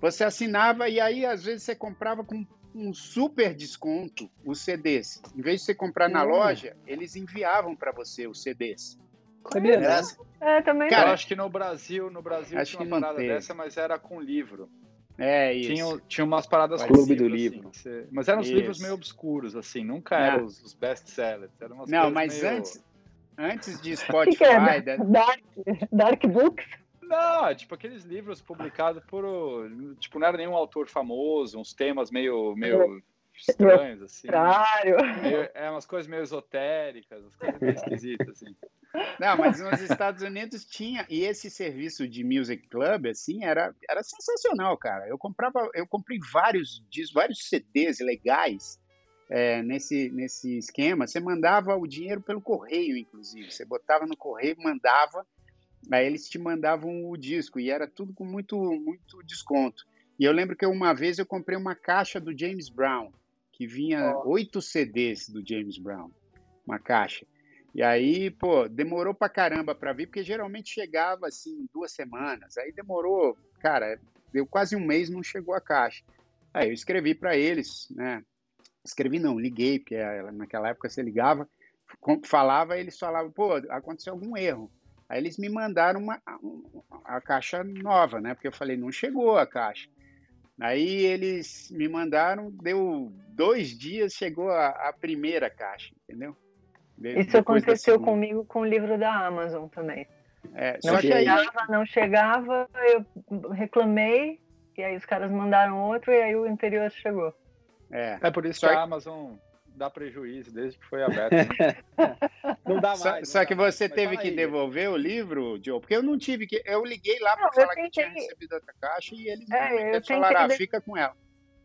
Você assinava e aí às vezes você comprava com um super desconto os CDs. Em vez de você comprar na hum. loja, eles enviavam para você os CDs. Sabia É, também. Cara, eu acho que no Brasil, no Brasil acho tinha uma parada dessa, mas era com livro. É, isso. Tinha, tinha umas paradas Clube do assim, Livro. Você... Mas eram isso. livros meio obscuros, assim, nunca eram os, os best-sellers. Não, mas meio... antes, antes de Spotify... que é? Da... Dark, Dark Books? Não, é tipo aqueles livros publicados por. Tipo, não era nenhum autor famoso, uns temas meio, meio estranhos, assim. Meio, é umas coisas meio esotéricas, umas coisas meio esquisitas, assim. Não, mas nos Estados Unidos tinha, e esse serviço de music club, assim, era, era sensacional, cara. Eu comprava, eu comprei vários discos, vários CDs legais é, nesse, nesse esquema. Você mandava o dinheiro pelo correio, inclusive. Você botava no correio, mandava, aí eles te mandavam o disco, e era tudo com muito, muito desconto. E eu lembro que uma vez eu comprei uma caixa do James Brown, que vinha oito. CDs do James Brown, uma caixa. E aí, pô, demorou pra caramba pra vir, porque geralmente chegava assim duas semanas. Aí demorou, cara, deu quase um mês, não chegou a caixa. Aí eu escrevi para eles, né? Escrevi não, liguei, porque naquela época você ligava, falava, eles falavam, pô, aconteceu algum erro. Aí eles me mandaram uma, a caixa nova, né? Porque eu falei, não chegou a caixa. Aí eles me mandaram, deu dois dias, chegou a, a primeira caixa, entendeu? De, Isso aconteceu comigo com o livro da Amazon também. É, não chegava, aí... não chegava, eu reclamei, e aí os caras mandaram outro, e aí o interior chegou. É, é por isso só que a Amazon dá prejuízo desde que foi aberto. Né? não dá mais. Só, não só dá que você mais. teve que aí. devolver o livro, Joe, porque eu não tive que. Eu liguei lá para falar tentei... que tinha recebido outra caixa e eles é, falaram, ah, fica com ela.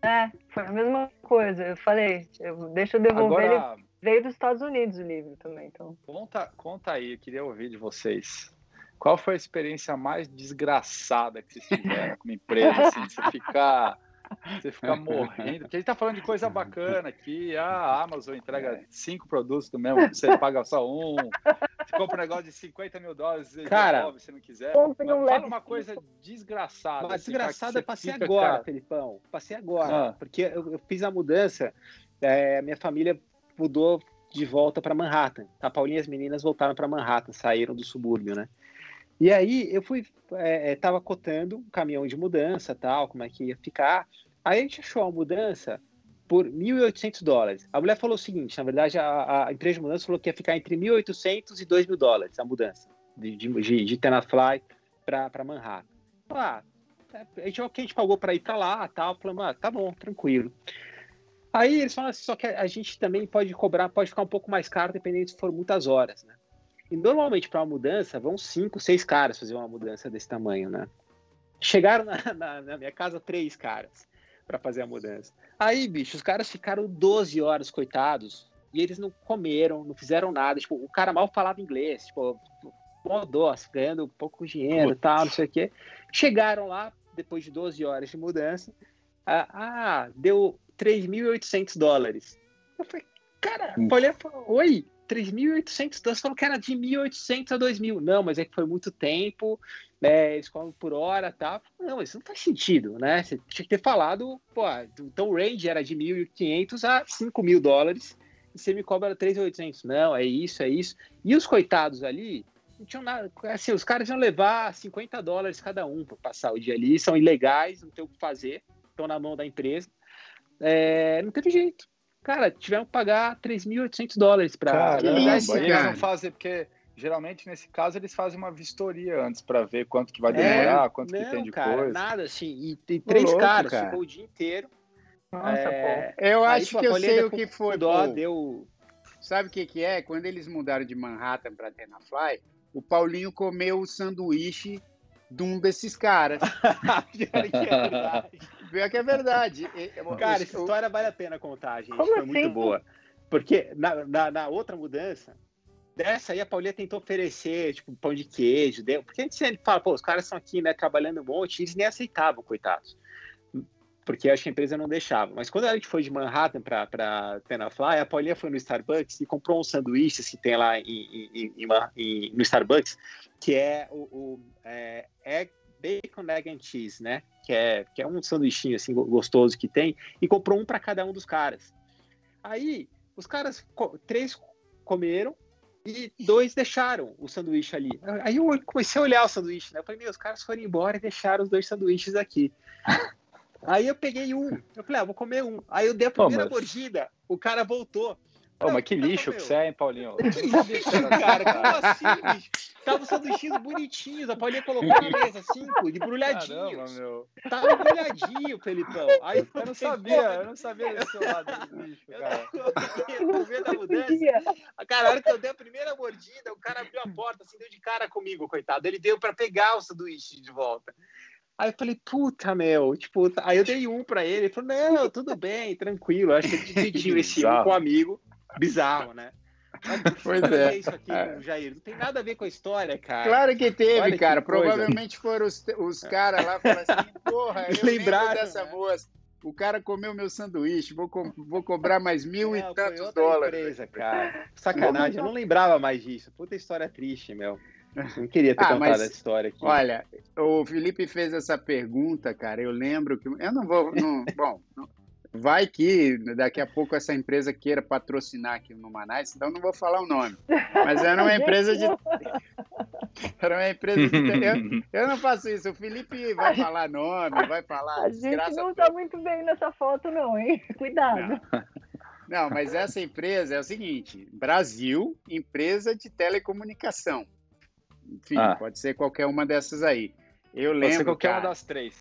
É, foi a mesma coisa. Eu falei, eu, deixa eu devolver. Agora... Ele veio dos Estados Unidos o livro também, então. Conta, conta aí, eu queria ouvir de vocês. Qual foi a experiência mais desgraçada que vocês tiveram com uma empresa, assim, de você ficar você fica morrendo. Porque a gente tá falando de coisa bacana aqui. Ah, a Amazon entrega é. cinco produtos do mesmo, você paga só um. Você compra um negócio de 50 mil dólares e cara, devolve se não quiser. Mas fala uma coisa desgraçada. Mas assim, desgraçada, passei agora, cara. Felipão. Passei agora. Ah. Porque eu, eu, fiz a mudança, é, minha família mudou de volta para Manhattan. A Paulinha e as meninas voltaram para Manhattan, saíram do subúrbio, né? E aí eu fui, é, é, tava cotando um caminhão de mudança, tal, como é que ia ficar. Aí a gente achou a mudança por 1.800 dólares. A mulher falou o seguinte, na verdade a, a empresa de mudança falou que ia ficar entre 1.800 e 2.000 dólares a mudança de, de, de, Tenafly para Manhattan. Ah, a gente, o que a gente pagou para ir para lá, tal, falamos, ah, tá bom, tranquilo. Aí eles falam assim, só que a gente também pode cobrar, pode ficar um pouco mais caro dependendo se for muitas horas, né? E normalmente para uma mudança vão cinco, seis caras fazer uma mudança desse tamanho, né? Chegaram na, na, na minha casa três caras para fazer a mudança. Aí, bicho, os caras ficaram 12 horas, coitados, e eles não comeram, não fizeram nada. Tipo, o cara mal falava inglês, tipo, mó ganhando pouco dinheiro e tal, não sei o quê. Chegaram lá, depois de 12 horas de mudança, ah, ah deu 3.800 dólares. Eu falei, cara, olha, oi, 3.800 dólares, falou que era de 1.800 a 2.000. Não, mas é que foi muito tempo, né, eles por hora tá? Não, isso não faz sentido, né? Você tinha que ter falado, pô, então o range era de 1.500 a 5.000 dólares e você me cobra 3.800. Não, é isso, é isso. E os coitados ali, não tinham nada, assim, os caras iam levar 50 dólares cada um para passar o dia ali, são ilegais, não tem o que fazer, estão na mão da empresa. É, não teve jeito cara, tiveram que pagar 3.800 dólares para. Eles não fazem, porque geralmente nesse caso eles fazem uma vistoria antes para ver quanto que vai é, demorar, é, quanto não, que tem de cara, coisa. Nada, assim, e, e três louco, caras, cara. ficou o dia inteiro. Nossa, é, Eu acho aí, que eu sei o que foi. Dó, deu... Sabe o que, que é? Quando eles mudaram de Manhattan para Tenafly, o Paulinho comeu o sanduíche de um desses caras. Que é verdade. Pior que é verdade. Cara, essa história vale a pena contar, gente. Como Foi assim? muito boa. Porque na, na, na, outra mudança, dessa aí a Paulinha tentou oferecer, tipo, pão de queijo. Deu, porque a gente sempre fala, pô, os caras estão aqui, né, trabalhando um monte, eles nem aceitavam, coitados. porque acho que a empresa não deixava. Mas quando a gente foi de Manhattan para Tenafly, a Paulinha foi no Starbucks e comprou um sanduíche que tem lá em, em, em, no Starbucks, que é o, o é, Egg, Bacon, Egg and Cheese, né? Que é, que é um sanduichinho assim gostoso que tem, e comprou um para cada um dos caras. Aí, os caras, três comeram, e dois deixaram o sanduíche ali. Aí eu comecei a olhar o sanduíche, né? Eu falei, meu, os caras foram embora e deixaram os dois sanduíches aqui. Aí eu peguei um. Eu falei, ah, vou comer um. Aí eu dei a primeira oh, mas... mordida, o cara voltou. Ô, oh, mas que lixo que você é, hein, Paulinho? Que lixo, cara, como assim, bicho? Tava os sanduichinhos bonitinhos, a Paulinha colocou na mesa, cinco, de brulhadinhos. Caramba, meu. Tava brulhadinho, Felipão. Aí eu não sabia, eu não sabia desse seu lado do lixo, cara. No meio da mudança, cara, a hora que eu dei a primeira mordida, o cara abriu a porta, assim, deu de cara comigo, coitado. Ele veio pra pegar o sanduíche de volta. Aí eu falei, puta, meu, tipo, aí eu dei um pra ele, ele falou, não, tudo bem, tranquilo, acho que ele dividiu esse um com um amigo, bizarro, né? Mas, pois é. Isso aqui, é. Jair, não tem nada a ver com a história, cara. Claro que teve, Olha cara, que provavelmente foram os, os caras lá, falaram assim, porra, eu Lembraram, dessa né? moça. O cara comeu meu sanduíche, vou, co vou cobrar mais mil não, e tantos dólares. Empresa, cara. Sacanagem, eu não lembrava mais disso. Puta história triste, meu. Não queria ter ah, contado mas, essa história aqui. Olha, o Felipe fez essa pergunta, cara. Eu lembro que. Eu não vou. Não, bom, vai que daqui a pouco essa empresa queira patrocinar aqui no Manaus, então não vou falar o nome. Mas era uma empresa de. Era uma empresa de. Eu, eu não faço isso. O Felipe vai falar nome, vai falar. A gente não está muito bem nessa foto, não, hein? Cuidado. Não. não, mas essa empresa é o seguinte: Brasil, empresa de telecomunicação. Enfim, ah. pode ser qualquer uma dessas aí. Eu lembro. Pode ser qualquer cara... uma das três.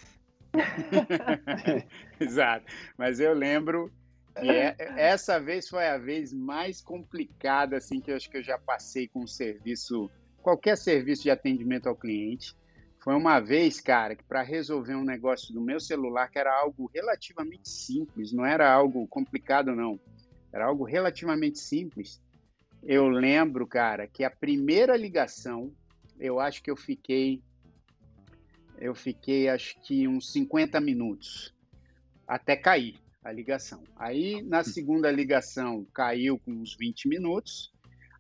Exato. Mas eu lembro que é, essa vez foi a vez mais complicada assim que eu acho que eu já passei com um serviço, qualquer serviço de atendimento ao cliente. Foi uma vez, cara, que para resolver um negócio do meu celular, que era algo relativamente simples, não era algo complicado, não. Era algo relativamente simples. Eu lembro, cara, que a primeira ligação eu acho que eu fiquei eu fiquei acho que uns 50 minutos até cair a ligação. Aí na segunda ligação caiu com uns 20 minutos.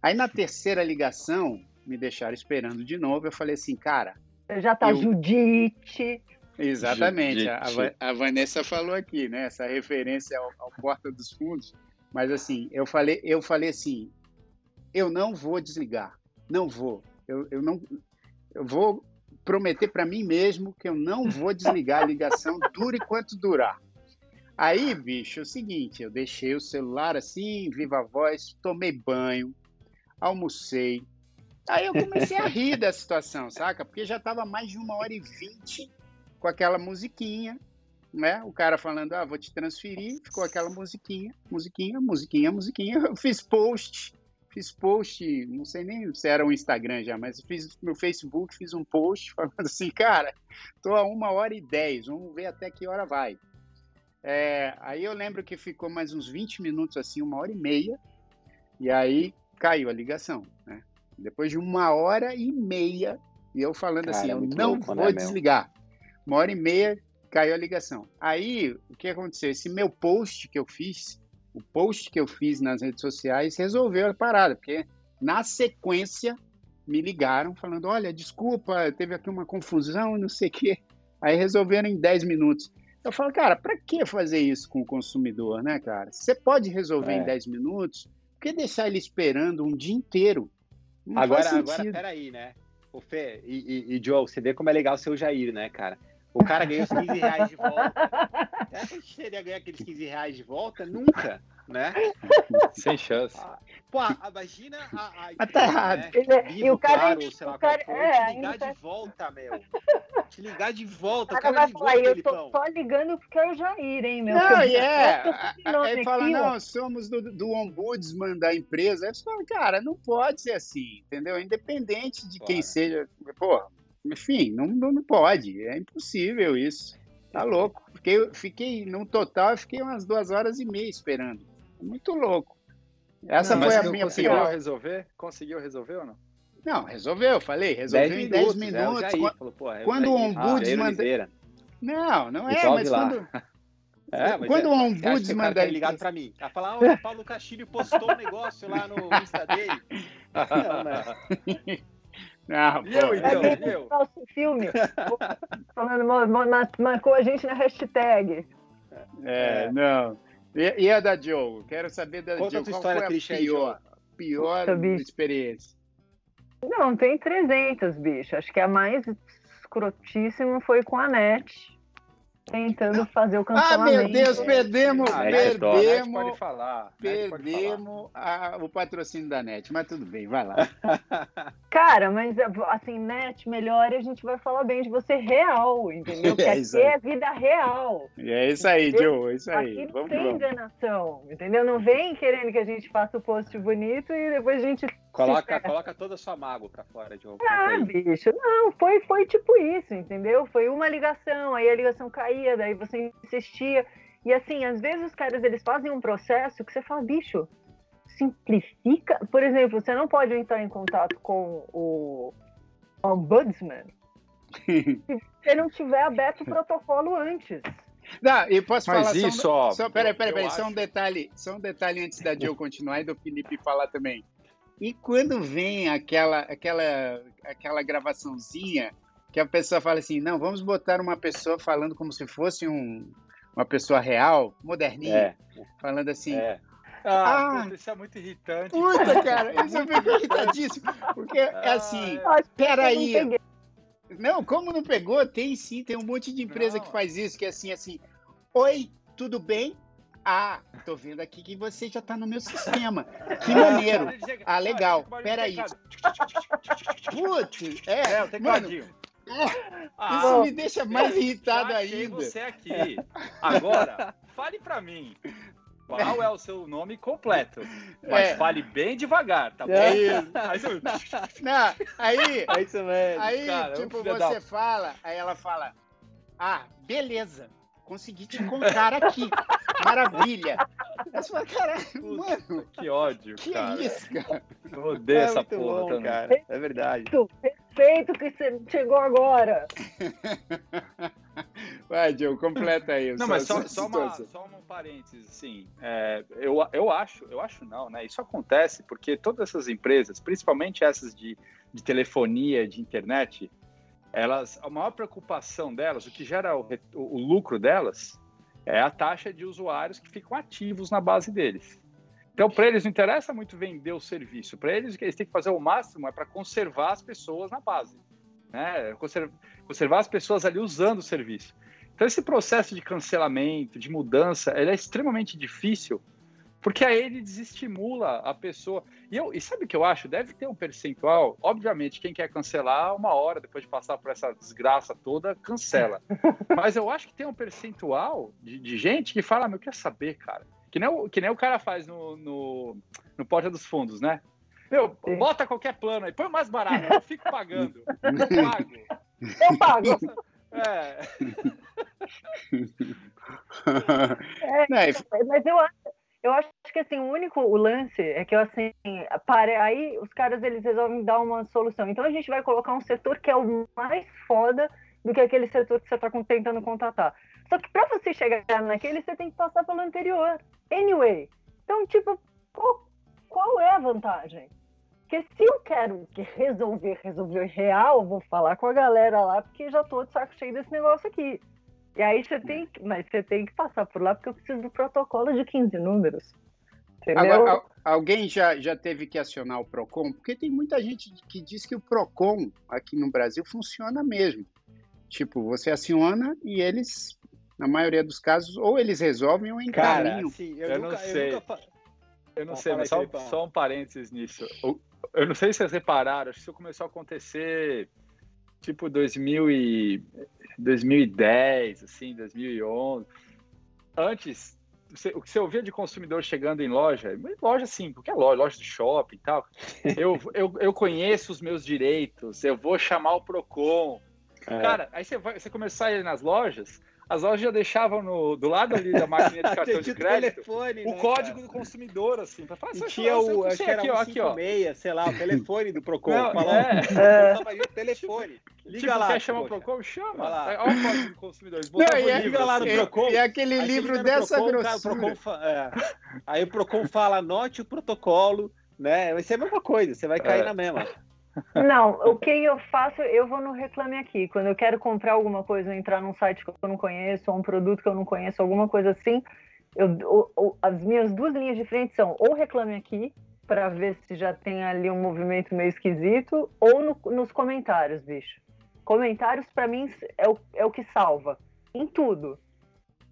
Aí na terceira ligação me deixaram esperando de novo. Eu falei assim, cara, já tá eu... Judite. Exatamente, Judite. A, a, Vanessa falou aqui, né? Essa referência ao, ao Porta dos Fundos. Mas assim, eu falei, eu falei assim, eu não vou desligar, não vou. Eu, eu não eu vou prometer para mim mesmo que eu não vou desligar a ligação, dure quanto durar. Aí, bicho, é o seguinte, eu deixei o celular assim, viva a voz, tomei banho, almocei. Aí eu comecei a rir da situação, saca? Porque já estava mais de uma hora e vinte com aquela musiquinha, né? O cara falando, ah, vou te transferir, ficou aquela musiquinha, musiquinha, musiquinha, musiquinha. Eu fiz post, fiz post, não sei nem se era o um Instagram já, mas fiz no Facebook, fiz um post falando assim, cara, tô a uma hora e dez, vamos ver até que hora vai. É, aí eu lembro que ficou mais uns 20 minutos assim, uma hora e meia, e aí caiu a ligação, né? Depois de uma hora e meia, e eu falando cara, assim, eu não louco, vou né, desligar. Meu? Uma hora e meia caiu a ligação. Aí, o que aconteceu? Esse meu post que eu fiz, o post que eu fiz nas redes sociais resolveu a parada, porque na sequência me ligaram falando: olha, desculpa, teve aqui uma confusão, não sei o quê. Aí resolveram em 10 minutos. Eu falo, cara, para que fazer isso com o consumidor, né, cara? Você pode resolver é. em 10 minutos, por que deixar ele esperando um dia inteiro? Não agora, agora, peraí, né? O Fê e, e, e Joe, você vê como é legal o Jair, né, cara? O cara ganhou os 15 reais de volta. Será que a gente teria ganhar aqueles 15 reais de volta? Nunca, né? Sem chance. Ah, pô, imagina a. a tá errado. Né? É, e o cara. Claro, sei lá, o cara é, te ligar tá... de volta, meu. Te ligar de volta. O cara, vai falar, eu tô só ligando porque é o Jair, hein, meu? Não, e é. Aí fala, não, somos do, do ombudsman da empresa. Aí você fala, cara, não pode ser assim, entendeu? Independente de quem seja. Pô, enfim, não, não pode, é impossível isso. Tá louco. Fiquei, fiquei no total, fiquei umas duas horas e meia esperando. Muito louco. Essa não, foi a minha conseguiu pior. resolver? Conseguiu resolver ou não? Não, resolveu, falei, resolveu em 10 minutos. É, quando, quando o ombudsman. Ah, não, não é, mas quando, É, mas Quando é, o ombudsman da tem ligado pra mim. Vai falar, olha, o Paulo Castilho postou um negócio lá no Insta dele. Não, né? Não, E eu, então? É eu? nosso filme. Marcou a gente na hashtag. é, não. E, e a da Joe? Quero saber da Conta tua Qual história foi a pior, pior Puta, experiência? Não, tem 300, bicho. Acho que a mais escrotíssima foi com a NET. Tentando fazer o Ah, cancelamento. meu Deus, perdemos, Ah, pode perdemos, pode falar. perdemos a- o patrocínio da NET, mas tudo bem, vai lá. Cara, mas assim, net, melhor e a gente vai falar bem de você real, entendeu? Porque É aqui é vida real. E é isso aí, Joe, é isso aí. Aqui não Vamos, tem vamos. enganação, entendeu? Não vem querendo que a gente faça o post bonito e depois a gente. Coloca, coloca toda a sua mágoa pra fora, Diogo. Ah, bicho, não, foi, foi tipo isso, entendeu? Foi uma ligação, aí a ligação caía, daí você insistia. E assim, às vezes os caras eles fazem um processo que você fala, bicho, simplifica. Por exemplo, você não pode entrar em contato com o ombudsman se você não tiver aberto o protocolo antes. Não, e posso Mas falar isso, só, um- ó, só peraí, peraí, peraí, só um detalhe, só um detalhe antes da Joe continuar e do Felipe falar também. E quando vem aquela aquela aquela gravaçãozinha que a pessoa fala assim, não, vamos botar uma pessoa falando como se fosse um, uma pessoa real, moderninha, É, falando assim, é. Ah, Ah. puta, isso é muito irritante. puta, cara, isso eu fico irritadíssimo, porque é assim, acho que eu peraí, não. Não, como não pegou? Tem sim, tem um monte de empresa Não. que faz isso, que é assim, assim. Oi, tudo bem? Ah, tô vendo aqui que você já tá no meu sistema. Que maneiro. Ah, legal. Peraí. Putz, é, É, o mano, tecladinho. Ah, isso me deixa mais irritado ainda. você aqui. Agora, fale pra mim. Qual é o seu nome completo? Mas É. fale bem devagar, tá bom? É isso. Aí você- Não, aí, É isso mesmo. aí cara, é tipo, você fala, aí ela fala, ah, beleza, consegui te encontrar aqui. Maravilha. Fala, caralho, mano, que ódio, que cara. é isso, cara? Eu odeio É essa muito porra bom, também. cara. É verdade. Feito que você chegou agora. Vai, Joe, completa aí. Não, sua- mas só, só, uma, só um parênteses, assim, é, eu, eu acho, eu acho não, né? Isso acontece porque todas essas empresas, principalmente essas de, de telefonia, de internet, elas, a maior preocupação delas, o que gera o, o- lucro delas, é a taxa de usuários que ficam ativos na base deles. Então, para eles não interessa muito vender o serviço. Para eles, o que eles têm que fazer o máximo é para conservar as pessoas na base. Né? Conser- Conservar as pessoas ali usando o serviço. Então, esse processo de cancelamento, de mudança, ele é extremamente difícil, porque aí ele desestimula a pessoa. E, eu, e sabe o que eu acho? Deve ter um percentual. Obviamente, quem quer cancelar, uma hora depois de passar por essa desgraça toda, cancela. Mas eu acho que tem um percentual de, de gente que fala: meu, quer saber, cara? Que nem, o, que nem o cara faz no, no, no Porta dos Fundos, né? Meu, Sim. bota qualquer plano aí, põe o mais barato, eu fico pagando. Eu pago. Eu pago. É. É- Mas eu acho, eu acho que assim, o único o lance é que assim, pare, aí os caras eles resolvem dar uma solução. Então a gente vai colocar um setor que é o mais foda do que aquele setor que você está tentando contratar. Só que para você chegar naquele, você tem que passar pelo anterior. Anyway. Então, tipo, qual, qual é a vantagem? Porque se eu quero que resolver, resolver real, vou falar com a galera lá, porque já tô de saco cheio desse negócio aqui. E aí você tem que, mas você tem que passar por lá porque eu preciso do protocolo de 15 números. Entendeu? Agora, al- alguém já, já teve que acionar o PROCON? Porque tem muita gente que diz que o PROCON aqui no Brasil funciona mesmo. Tipo, você aciona e eles, na maioria dos casos, ou eles resolvem ou Cara, encaminham. assim, eu, Eu não nunca, sei. eu nunca Eu não Ah, sei, mas só, só um parênteses nisso. O- Eu não sei se vocês repararam, acho que isso começou a acontecer tipo 2000 e 2010, assim, 2011. Antes, você- o que você ouvia de consumidor chegando em loja, loja assim, qualquer loja, loja de shopping e tal, eu, eu, eu conheço os meus direitos, eu vou chamar o PROCON. É. Cara, aí você, vai, você começar a ir nas lojas, as lojas já deixavam no, do lado ali da máquina de cartão de crédito telefone, o né, código cara? do consumidor, assim, para falar E "Você tinha o, acho que era aqui, ó, aqui, ó. 156, sei lá, o telefone do Procon. Não, Fala, ó, é. tava aí o telefone. Liga tipo, lá. quer chamar o. Procon? Chama. Vai lá. É, Olha o código do consumidor. Eles Não, e é- livro, liga lá no assim. e- Procon. E aquele Aí você livro dessa Procon, o cara- o grossura. Procon fa- é. Aí o Procon fala, anote o protocolo, né? Vai ser a mesma coisa, você vai cair É. na mesma. Não, o que eu faço, eu vou no Reclame Aqui. Quando eu quero comprar alguma coisa, entrar num site que eu não conheço, ou um produto que eu não conheço, alguma coisa assim, eu, o- o- as minhas duas linhas de frente são ou Reclame Aqui, para ver se já tem ali um movimento meio esquisito, ou no- nos comentários, bicho. Comentários, para mim, é o, é o que salva. Em tudo.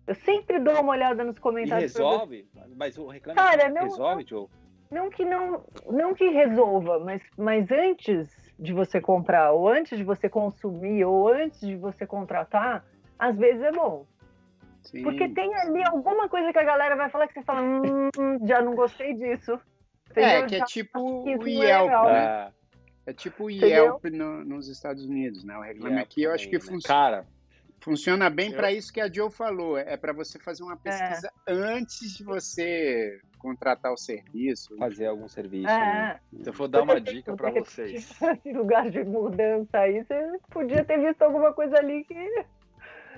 Eu sempre dou uma olhada nos E comentários. ver resolve, mas o reclame Cara, não- resolve, Joe. Não que não, não que resolva, mas, mas antes de você comprar, ou antes de você consumir, ou antes de você contratar, às vezes é bom. Sim. Porque tem ali alguma coisa que a galera vai falar que você fala, hum, já não gostei disso. É, Entendeu? que é Já tipo o não é Yelp, legal. né? É, É tipo o? Yelp no- nos Estados Unidos, né? O Reclame Yelp Aqui eu acho que também, né? Cara, funciona bem Eu- para isso que a Joe falou. É para você fazer uma pesquisa antes de você contratar o serviço. fazer algum serviço. né? É, eu vou dar uma dica para vocês. Esse lugar de mudança aí, você podia ter visto alguma coisa ali que.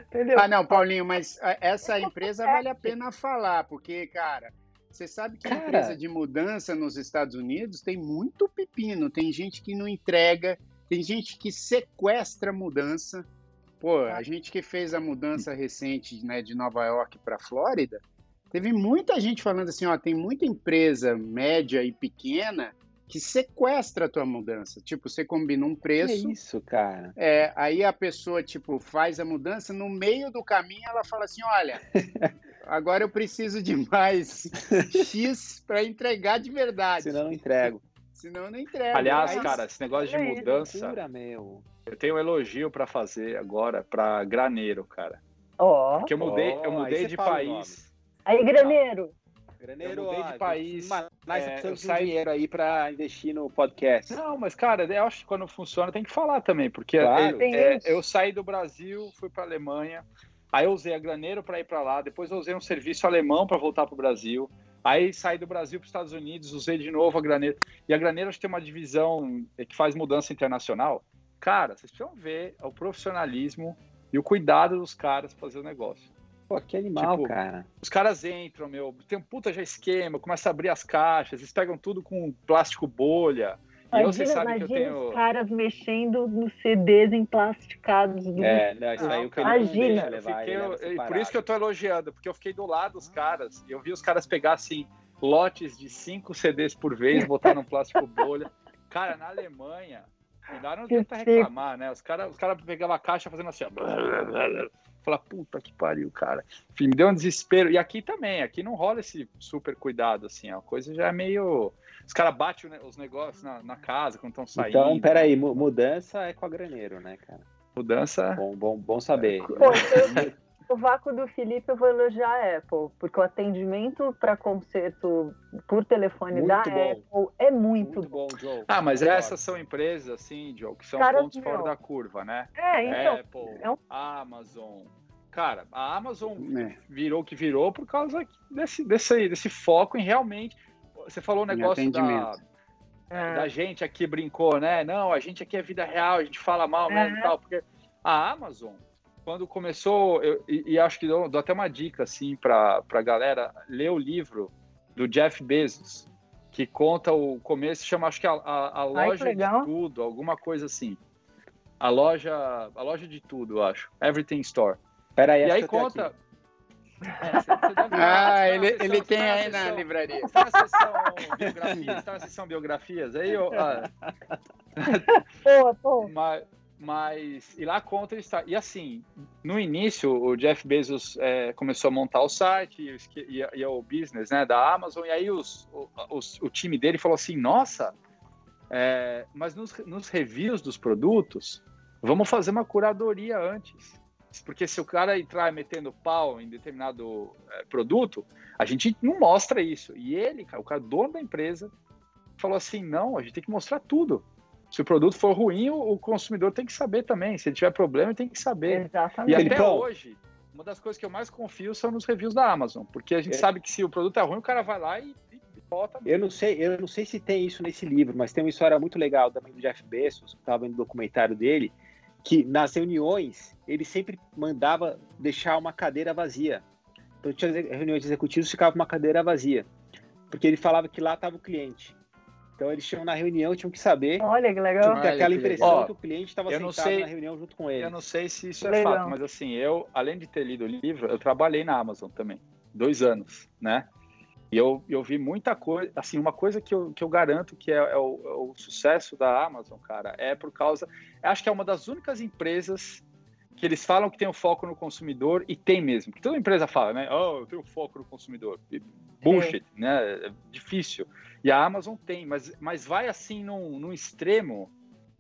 Entendeu? Ah, não, Paulinho, mas essa empresa vale a pena falar, porque, cara, você sabe que a Cara. empresa de mudança nos Estados Unidos tem muito pepino. Tem gente que não entrega, tem gente que sequestra mudança. Pô, a gente que fez a mudança recente né, de Nova York para Flórida, teve muita gente falando assim, ó, tem muita empresa média e pequena que sequestra a tua mudança. Tipo, você combina um Que preço, isso, cara? é, aí a pessoa, tipo, faz a mudança, no meio do caminho ela fala assim, olha, agora eu preciso de mais X para entregar de verdade. Senão eu não entrego. Senão eu não entrego. Aliás, Aí- cara, esse negócio de mudança, Loucura, meu. eu tenho um elogio para fazer agora para graneiro, cara. Ó. Porque eu mudei, Oh, eu mudei de país. Aí, graneiro. Graneiro, Eu mudei de país, Mas é, eu saí- dinheiro aí pra investir no podcast. Não, mas cara, eu acho que quando funciona tem que falar também, porque Claro. é, eu saí do Brasil, fui para Alemanha, aí eu usei a Graneiro para ir para lá, depois eu usei um serviço alemão para voltar para o Brasil, aí saí do Brasil para os Estados Unidos, usei de novo a Graneiro. E a Graneiro acho que tem uma divisão que faz mudança internacional. Cara, vocês precisam ver o profissionalismo e o cuidado dos caras para fazer o negócio. Pô, que animal, Tipo, cara. Os caras entram, meu, tem um puta já esquema, começa a abrir as caixas, eles pegam tudo com plástico bolha. E eu, vocês Imagina, sabem que eu imagina tenho. os caras mexendo nos CDs emplasticados do É, não, isso aí Não, o não imagina. Eu fiquei- leva eu- e por isso que eu tô elogiando, porque eu fiquei do lado dos caras e eu vi os caras pegar assim lotes de cinco CDs por vez, botar num plástico bolha. Cara, na Alemanha, e não Que adianta chique. reclamar, né? Os caras os cara pegavam a caixa fazendo assim, ó. Falar, puta que pariu, cara. Enfim, me deu um desespero. E aqui também, aqui não rola esse super cuidado, assim, ó. A coisa já é meio. Os caras batem os negócios na, na casa quando estão saindo. Então, peraí, mu- mudança é com a Graneiro, né, cara? Mudança. Bom, bom, bom saber. Eu- o vácuo do Felipe eu vou elogiar a Apple, porque o atendimento para conserto por telefone Muito da bom. Apple é muito, Muito bom. Joe. Ah, mas essas são empresas, assim, Joe, que são Caras, pontos fora da curva, né? É, então. Apple, é um- Amazon. Cara, a Amazon É. virou o que virou por causa desse, desse, desse foco em realmente. Você falou o Em negócio da, é, da gente aqui brincou, né? Não, a gente aqui é vida real, a gente fala mal mesmo É. e tal. Porque a Amazon, quando começou, eu- e, e acho que dou, dou até uma dica assim para a galera ler o livro do Jeff Bezos, que conta o começo, chama acho que a, a, a Ai, que loja de legal. tudo, alguma coisa assim. A loja, a loja de tudo, eu acho. Everything Store. Peraí, E aí eu conta. aqui. É, você- você deve- Ah, ele, sessão- ele tem aí na sessão- livraria. Tá na sessão biografias, tá na sessão biografias aí, ó, ah, Pô, pô. mas, mas e lá conta ele está. E assim, no início o Jeff Bezos é, começou a montar o site e, e, e o business né, da Amazon, e aí os, o, time dele falou assim: nossa, é, mas nos, nos reviews dos produtos, vamos fazer uma curadoria antes. Porque se o cara entrar metendo pau em determinado é, produto, a gente não mostra isso. E ele, o cara dono da empresa, falou assim: não, a gente tem que mostrar tudo. Se o produto for ruim, o consumidor tem que saber também. Se ele tiver problema, ele tem que saber. E Exatamente. até Felipão. hoje, uma das coisas que eu mais confio são nos reviews da Amazon, porque a gente é. sabe que se o produto é ruim, o cara vai lá e, e volta. Eu não sei, eu não sei se tem isso nesse livro, mas tem uma história muito legal também do Jeff Bezos, que estava vendo o documentário dele, que nas reuniões ele sempre mandava deixar uma cadeira vazia. Então tinha reuniões de executivos ficava uma cadeira vazia, porque ele falava que lá estava o cliente. Então eles tinham na reunião, tinham que saber. Olha que legal. Tinham aquela impressão que o cliente estava sentado sei, na reunião junto com ele. Eu não sei se isso é legal. fato, mas assim, eu, além de ter lido o livro, eu trabalhei na Amazon também, dois anos, né? E eu, eu vi muita coisa, assim, uma coisa que eu, que eu garanto que é, é, o, é o sucesso da Amazon, cara, é por causa. Acho que é uma das únicas empresas que eles falam que tem o um foco no consumidor e tem mesmo. Que toda empresa fala, né? Oh, eu tenho foco no consumidor. Bullshit, é. né? É difícil. E a Amazon tem, mas, mas vai assim num, num extremo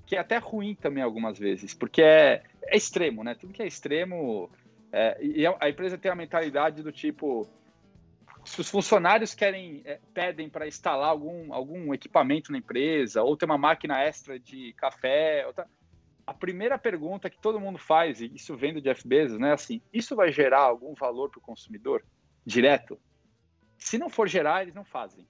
que é até ruim também algumas vezes, porque é, é extremo, né? Tudo que é extremo. É, e a empresa tem a mentalidade do tipo. Se os funcionários querem, é, pedem para instalar algum, algum equipamento na empresa, ou ter uma máquina extra de café, outra, a primeira pergunta que todo mundo faz, e isso vem do Jeff Bezos, né? Assim, isso vai gerar algum valor para o consumidor direto? Se não for gerar, eles não fazem.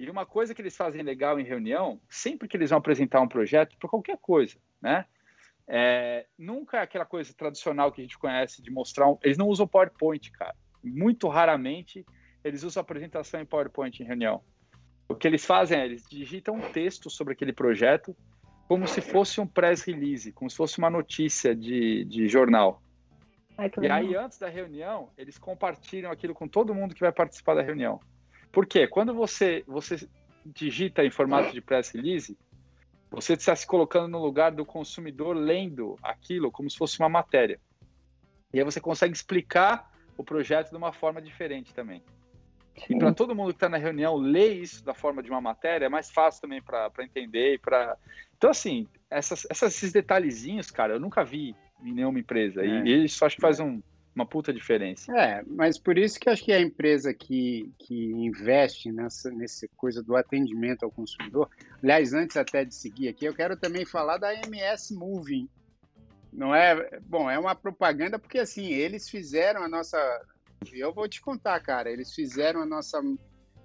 E uma coisa que eles fazem legal em reunião, sempre que eles vão apresentar um projeto, para qualquer coisa, né? É, nunca é aquela coisa tradicional que a gente conhece de mostrar. Um, eles não usam PowerPoint, cara. Muito raramente eles usam apresentação em PowerPoint em reunião. O que eles fazem é eles digitam um texto sobre aquele projeto como se fosse um press release, como se fosse uma notícia de, de jornal. Ai, e aí, antes da reunião, eles compartilham aquilo com todo mundo que vai participar da reunião. Por quê? Quando você, você digita em formato de press release, você está se colocando no lugar do consumidor lendo aquilo como se fosse uma matéria. E aí você consegue explicar o projeto de uma forma diferente também. E para todo mundo que está na reunião ler isso da forma de uma matéria é mais fácil também para entender e para. Então, assim, essas, esses detalhezinhos, cara, eu nunca vi em nenhuma empresa. É. E isso acho que faz um, uma puta diferença. É, mas por isso que acho que a empresa que, que investe nessa, nessa coisa do atendimento ao consumidor, aliás, antes até de seguir aqui, eu quero também falar da MS Moving. Não é, bom, é uma propaganda porque assim, eles fizeram a nossa, eu vou te contar, cara, eles fizeram a nossa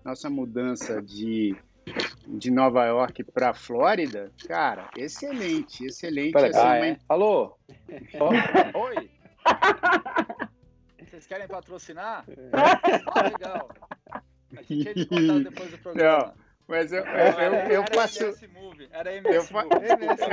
nossa mudança de de Nova York para Flórida, cara, excelente, excelente. assim, ah, uma... é? Alô? Oi? Vocês querem patrocinar? Ah, legal. A gente ia contar depois do programa. Não. Mas eu, eu, eu, eu faço. Era MS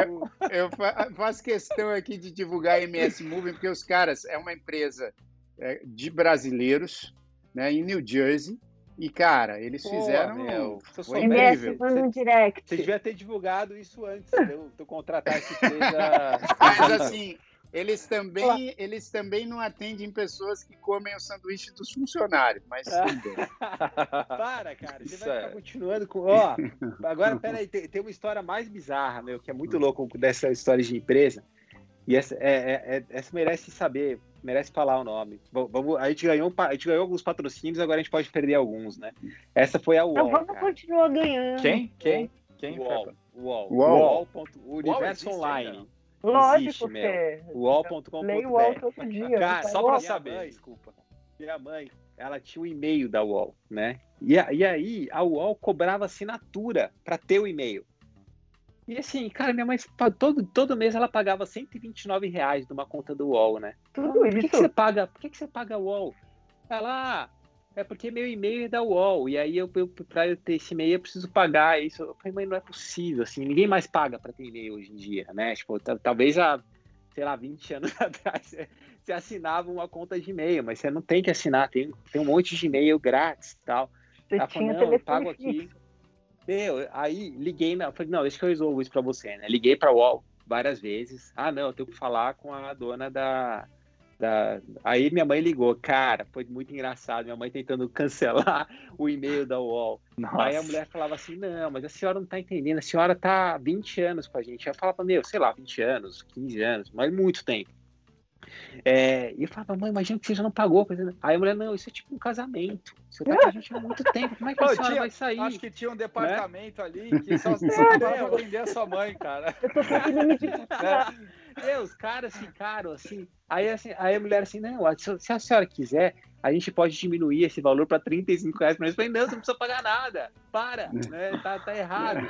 eu, eu, faço questão aqui de divulgar a MS Movie, porque os caras é uma empresa é, de brasileiros né, em New Jersey. E, cara, eles Pô, fizeram. Meu, foi incrível. Você, direct. você devia ter divulgado isso antes de eu contratar essa empresa. Mas assim, eles também, eles também não atendem pessoas que comem o sanduíche dos funcionários, mas Para, cara, você Isso vai ficar é. continuando com. Ó, agora, peraí, tem, tem uma história mais bizarra, meu, que é muito louco dessa história de empresa. E essa, é, é, é, essa merece saber, merece falar o nome. Vamos, a, gente ganhou, a gente ganhou alguns patrocínios, agora a gente pode perder alguns, né? Essa foi a UOL. Então vamos continuar ganhando. Quem? Quem? Quem? UOL. UOL. UOL. UOL. Universo Online. Lógico que é. UOL.com.br. Leio o UOL todo dia. Cara, só para saber, mãe, desculpa. Minha mãe, ela tinha o um e-mail da UOL, né? E, e aí a UOL cobrava assinatura para ter o e-mail. E assim, cara, minha mãe todo, todo mês ela pagava 129 reais de uma conta do UOL, né? Tudo por isso. Que, que você paga? Por que, que você paga UOL? Ela, ah, é porque meu e-mail é da UOL, e aí eu, eu para eu ter esse e-mail eu preciso pagar isso. Eu falei, mas não é possível, assim, ninguém mais paga para ter e-mail hoje em dia, né? Tipo, talvez há, sei lá, 20 anos atrás você assinava uma conta de e-mail, mas você não tem que assinar, tem, tem um monte de e-mail grátis e tal. Você Ela tinha falou, não, eu pago aqui. Eu, aí liguei, na, falei, não, deixa que eu resolvo isso para você, né? Liguei para UOL várias vezes. Ah, não, eu tenho que falar com a dona da, da... Aí minha mãe ligou, cara, foi muito engraçado. Minha mãe tentando cancelar o e-mail da UOL. Nossa. Aí a mulher falava assim: não, mas a senhora não tá entendendo, a senhora tá 20 anos com a gente. Eu falava, meu, sei lá, 20 anos, 15 anos, mas muito tempo. É, e eu falava, mãe, imagina que você já não pagou. Aí a mulher, não, isso é tipo um casamento. Você tá com a gente há muito tempo, como é que a senhora vai sair? Acho que tinha um departamento né? ali que só, só tava pra vender a sua mãe, cara. Eu tô com. É, os caras ficaram assim. Aí, assim, aí a mulher assim, não, se a senhora quiser, a gente pode diminuir esse valor para 35 reais por mês. Eu falei, não, você não precisa pagar nada, para, né? tá, tá errado.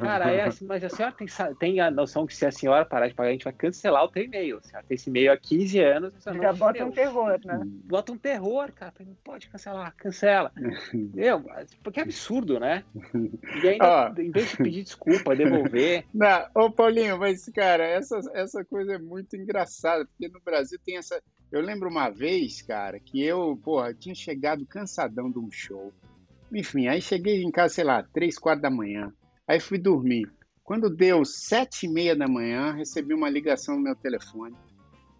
Cara, aí assim, mas a senhora tem, tem a noção que se a senhora parar de pagar, a gente vai cancelar o teu e-mail. A senhora tem esse e-mail há 15 anos. Já bota um terror, né? Bota um terror, cara. Não pode cancelar, cancela. Eu, porque é absurdo, né? E ainda, oh. em vez de pedir desculpa, devolver. Não, ô Paulinho, mas, cara, essa, essa coisa é muito engraçada, porque no Brasil tem essa eu lembro uma vez, cara, que eu, porra, tinha chegado cansadão de um show. Enfim, aí cheguei em casa, sei lá, três, quatro da manhã. Aí fui dormir. Quando deu sete e meia da manhã, recebi uma ligação no meu telefone.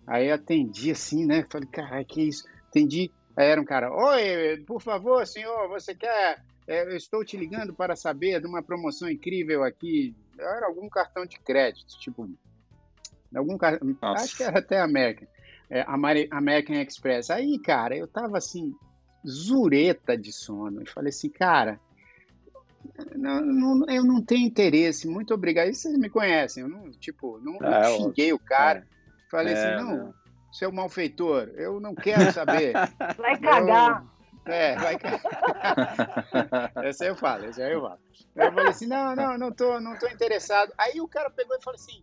Aí atendi assim, né? Falei, caralho, que isso? Atendi. Aí era um cara, oi, por favor, senhor, você quer... É, eu estou te ligando para saber de uma promoção incrível aqui. Era algum cartão de crédito, tipo... Algum cartão... Acho que era até América é, American Express. Aí, cara, eu tava assim, zureta de sono. E falei assim, cara, não, não, eu não tenho interesse, muito obrigado. E vocês me conhecem, eu não, tipo, não, não é, xinguei o cara. É. Falei assim, é, não, não, seu malfeitor, eu não quero saber. Vai cagar. Eu, é, vai cagar. esse aí eu falo, esse aí eu falo. Eu falei assim, não, não, não tô, não tô interessado. Aí o cara pegou e falou assim,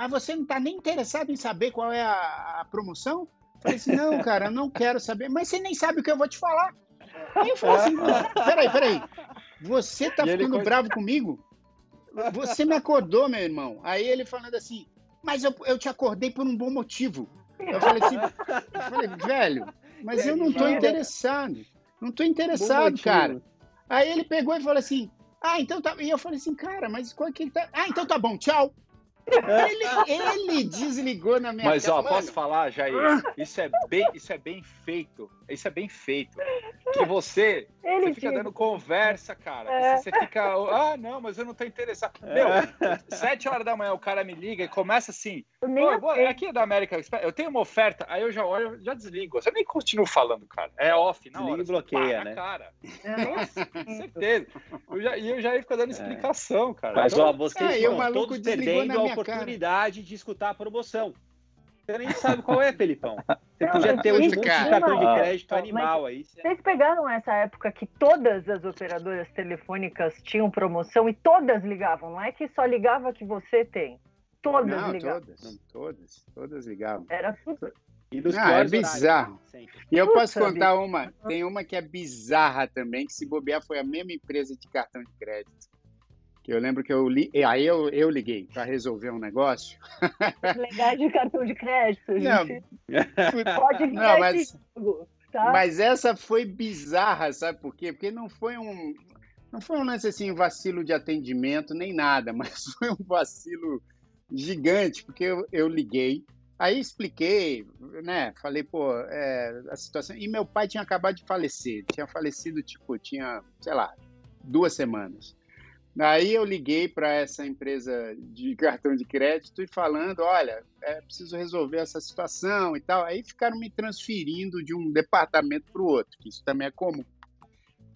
mas você não está nem interessado em saber qual é a, a promoção? Eu falei assim, não, cara, eu não quero saber, mas você nem sabe o que eu vou te falar. Aí eu falei assim, peraí, peraí, você tá e ficando bravo comigo? Você me acordou, meu irmão. Aí ele falando assim, mas eu, eu te acordei por um bom motivo. Eu falei assim, eu falei, velho, mas eu não tô interessado. Não tô interessado, cara. Aí ele pegou e falou assim, ah, então tá. E eu falei assim, cara, mas qual é que ele tá. Ah, então tá bom, tchau. Ele, ele desligou na minha Mas, ó, posso falar, Jair? Isso é bem, isso é bem feito. Isso é bem feito. Que você, ele você fica dando conversa, cara. É. Você fica, ah, não, mas eu não tô interessado. Meu, sete horas da manhã o cara me liga e começa assim. Pô, aqui é da América eu tenho uma oferta, aí eu já olho, já desligo. Você nem continua falando, cara. É off, na hora. bloqueia, né? Cara. É, certeza. Eu já, e eu já ia ficar dando é. explicação, cara. Mas, então, ó, vocês é, estão todos perdendo a oportunidade cara. de escutar a promoção. Você nem sabe qual é, Felipão. Você não, podia ter um monte de cartão de crédito animal aí. Vocês pegaram essa época que todas as operadoras telefônicas tinham promoção e todas ligavam, não é que só ligava que você tem. Todas não, ligavam. Todas, todas, todas ligavam. Era tudo. E dos ah, é bizarro. Horários, e eu posso contar uma, tem uma que é bizarra também, que se bobear foi a mesma empresa de cartão de crédito. Que eu lembro que eu li, aí eu, eu liguei para resolver um negócio. Legal de cartão de crédito, gente. Não, Pode não, mas, tá? mas essa foi bizarra, sabe por quê? Porque não foi um não foi um lance assim, um vacilo de atendimento, nem nada, mas foi um vacilo gigante, porque eu, eu liguei, aí expliquei, né? Falei, pô, é, a situação. E meu pai tinha acabado de falecer, tinha falecido, tipo, tinha, sei lá, duas semanas. Aí eu liguei para essa empresa de cartão de crédito e falando, olha, é preciso resolver essa situação e tal. Aí ficaram me transferindo de um departamento para o outro, que isso também é comum.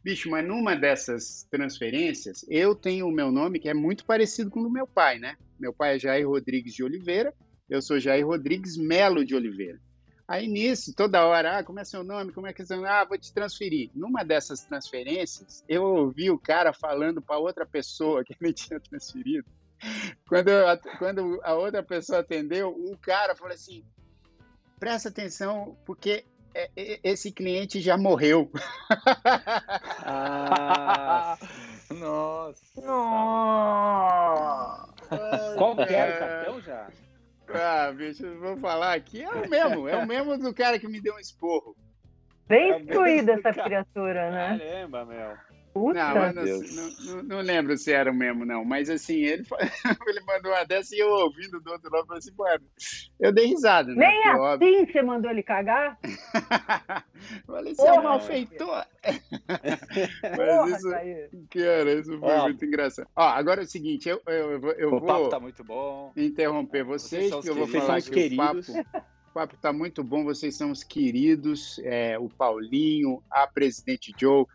Bicho, mas numa dessas transferências, eu tenho o meu nome que é muito parecido com o do meu pai, né? Meu pai é Jair Rodrigues de Oliveira, eu sou Jair Rodrigues Melo de Oliveira. Aí nisso, toda hora, ah, como é seu nome? Como é que é seu nome? Ah, vou te transferir. Numa dessas transferências, eu ouvi o cara falando para outra pessoa que ele tinha transferido. Quando, eu, quando a outra pessoa atendeu, o cara falou assim: presta atenção, porque é, é, esse cliente já morreu. Ah, nossa. Nossa. Qual que era o cartão já? Ah, bicho, vou falar aqui. É o mesmo, é o mesmo do cara que me deu um esporro. Bem é excluída essa criatura, né? Caramba, meu. Puta. Não, não, não, não, lembro se era o mesmo, não. Mas assim, ele, ele mandou uma dessa e eu ouvindo do outro lado, falei assim, mano, eu dei risada, né? Nem assim óbvio. você mandou ele cagar? falei, você é um malfeitor. Mas isso, cara, isso foi muito engraçado. Ó, agora é o seguinte, eu, eu, eu, eu o vou papo tá muito bom. interromper vocês, vocês que eu vou falar que queridos. o papo... O papo está muito bom, vocês são os queridos, é, o Paulinho, a presidente Joe,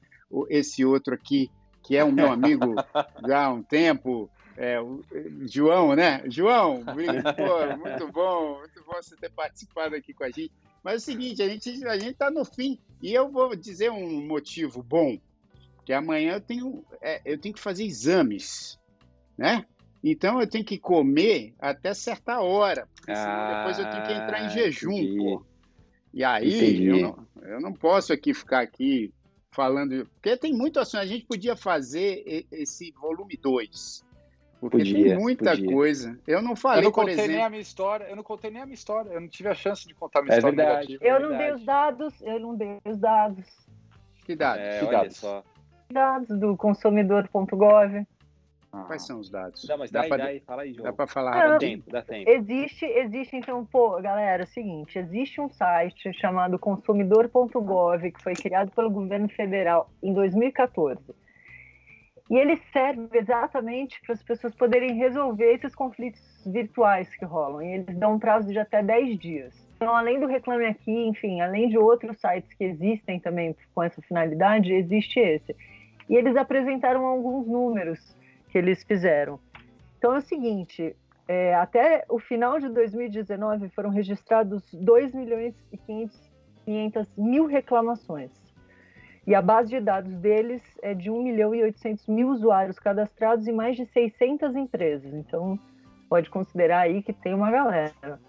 esse outro aqui, que é o meu amigo já há um tempo, é, o João, né? João, pô, muito bom, muito Afonso, ter participado aqui com a gente. Mas é o seguinte, a gente a gente está no fim e eu vou dizer um motivo bom, que amanhã eu tenho é, eu tenho que fazer exames, né? Então eu tenho que comer até certa hora, porque senão depois eu tenho que entrar em Ah, jejum, entendi. pô. E aí eu não, eu não posso aqui ficar aqui falando, porque tem muito assunto. A gente podia fazer esse volume 2. Porque tem Podia, muita podia. coisa. Eu não Eu falei, não por contei nem exemplo. a minha história, eu não contei nem a minha história, eu não tive a chance de contar a minha É história verdade. negativa. Eu não dei verdade. os dados, eu não dei os dados. Que dados? É, Que olha dados? só. Dados do consumidor.gov. Ah. Quais são os dados? Não, mas dá dá, aí, pra, dá aí, fala aí, dá João. pra falar Ah, Dá rapidinho? tempo, dá tempo. Existe, existe, então, pô, galera, é o seguinte, existe um site chamado consumidor.gov que foi criado pelo governo federal em 2014. E ele serve exatamente para as pessoas poderem resolver esses conflitos virtuais que rolam. E eles dão um prazo de até 10 dias. Então, além do Reclame Aqui, enfim, além de outros sites que existem também com essa finalidade, existe esse. E eles apresentaram alguns números que eles fizeram. Então é o seguinte, é, até o final de 2019 foram registrados 2 milhões e 500, 500 mil reclamações. E a base de dados deles é de 1 milhão e 800 mil usuários cadastrados e mais de 600 empresas. Então, pode considerar aí que tem uma galera.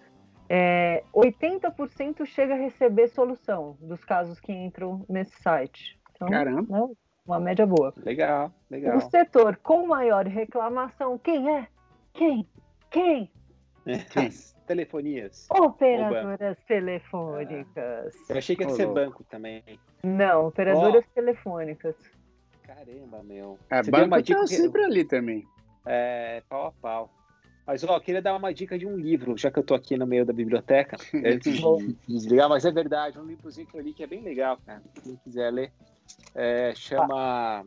É, 80% chega a receber solução dos casos que entram nesse site. Então, Caramba. né, uma média boa. Legal, legal. O setor com maior reclamação, quem é? Quem? Quem? As telefonias. Operadoras telefônicas. Eu achei que ia ser banco também. Não, operadoras telefônicas. Caramba, meu. É, Você banco uma dica tá que- sempre ali também. É, pau a pau. Mas, ó, eu queria dar uma dica de um livro, já que eu tô aqui no meio da biblioteca, antes de desligar, mas é verdade, um livrozinho que eu li que é bem legal, cara. Quem quiser ler, é, chama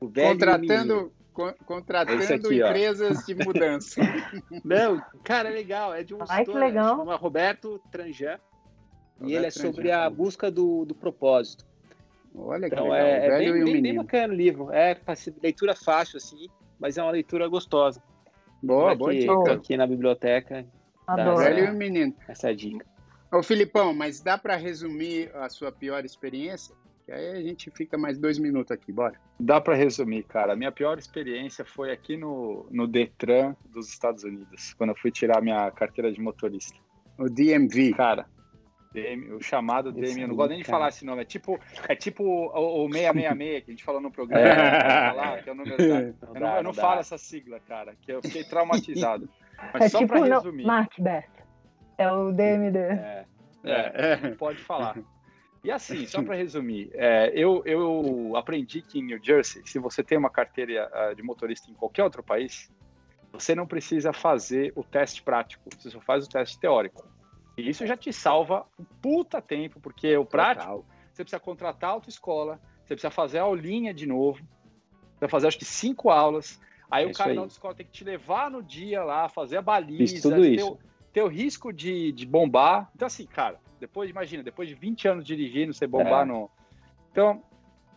e. Contratando, con- contratando Esse aqui, ó. empresas de mudança. Não, cara, é legal, é de um Ai, que autor, legal. chama Roberto Tranjan, e Roberto ele é sobre Tranjan. a busca do, do propósito. Olha que Então legal. é, o é velho bem, e bem, bem menino. bacana o livro, é leitura fácil, assim, mas é uma leitura gostosa. Boa, Tô boa aqui, dica. aqui na biblioteca, O Adoro. Velho e o menino. essa é a dica. Ô, Filipão, mas dá para resumir a sua pior experiência? Que aí a gente fica mais dois minutos aqui, bora. Dá para resumir, cara. A minha pior experiência foi aqui no, no Detran dos Estados Unidos, quando eu fui tirar minha carteira de motorista. O DMV. Cara, DM, o chamado Esse DM, eu não gosto nem de falar esse nome. É tipo, é tipo o, o 666 que a gente falou no programa. É. lá, que é o número da- Não Eu não, dá, eu não falo essa sigla, cara, que eu fiquei traumatizado. Mas É só tipo, para não, resumir. Macbeth. É o DMD. É, É, não pode falar. E assim, só para resumir, é, eu, eu aprendi que em New Jersey, se você tem uma carteira ah, de motorista em qualquer outro país, você não precisa fazer o teste prático, você só faz o teste teórico. E isso já te salva um puta tempo, porque o prático, você precisa contratar a autoescola, você precisa fazer a aulinha de novo, você precisa fazer acho que cinco aulas, aí É o cara aí. da autoescola tem que te levar no dia lá, fazer a baliza, Fiz tudo ter isso. risco de, de bombar. Então, assim, cara, depois, imagina, depois de 20 anos dirigindo, você bombar É. no. Então,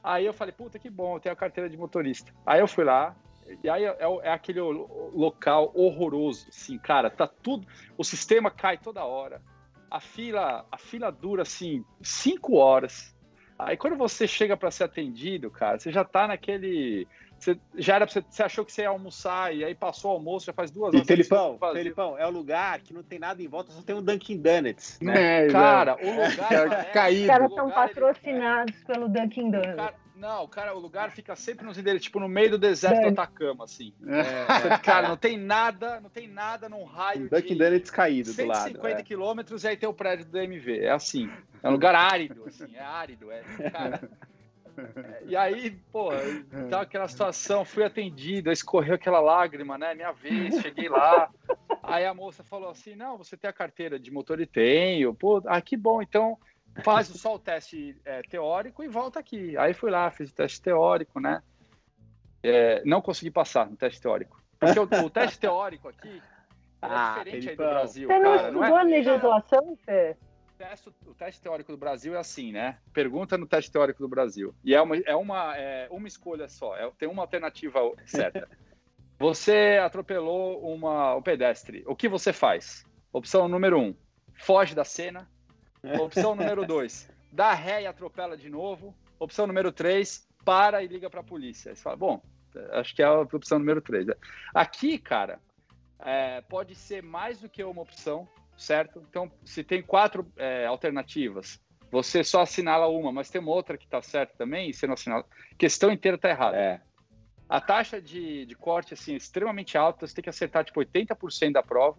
aí eu falei, puta que bom, eu tenho a carteira de motorista. Aí eu fui lá, e aí é, é aquele lo- local horroroso, assim, cara, tá tudo. O sistema cai toda hora. A fila, a fila dura, assim, cinco horas. Aí quando você chega para ser atendido, cara, você já tá naquele. Você, já era você, você achou que você ia almoçar e aí passou o almoço, já faz duas E horas. Felipão, vazio. Felipão, é o lugar que não tem nada em volta, só tem um Dunkin' Donuts, né? É, Cara, o lugar É, parece- caído. Os caras são ele- patrocinados pelo Dunkin' Donuts. cara- não, o cara, o lugar fica sempre nos endereços, tipo no meio do deserto É. do Atacama, assim. É. Você- cara, não tem nada, não tem nada num raio Dunkin' de Donuts caído do lado. 150 é. quilômetros e aí tem o prédio do MV. É assim. É um lugar árido, assim, é árido, é. Cara. É, E aí, pô, tá aquela situação, fui atendido, escorreu aquela lágrima, né? Minha vez, cheguei lá. Aí a moça falou assim: não, você tem a carteira de motor e tenho. Pô, ah, que bom, então faz só o teste é, teórico e volta aqui. Aí fui lá, fiz o teste teórico, né? É, não consegui passar no teste teórico. Porque o, o teste teórico aqui ele Ah, é diferente aí do. Brasil, Você não cara. Não estudou a é, legislação, Fê? O teste, o teste teórico do Brasil é assim, né? Pergunta no teste teórico do Brasil. E é uma, é uma, é uma escolha só, é- tem uma alternativa certa. Você atropelou uma, um pedestre. O que você faz? Opção número um: foge da cena. Opção número 2, dá ré e atropela de novo. Opção número 3, para e liga para a polícia. Você fala, bom, acho que é a opção número 3. Aqui, cara, é, pode ser mais do que uma opção, certo? Então, se tem quatro é, alternativas, você só assinala uma, mas tem uma outra que está certa também, e você não assinala. A questão inteira está errada. É. A taxa de, de corte assim, é extremamente alta, você tem que acertar tipo 80% da prova.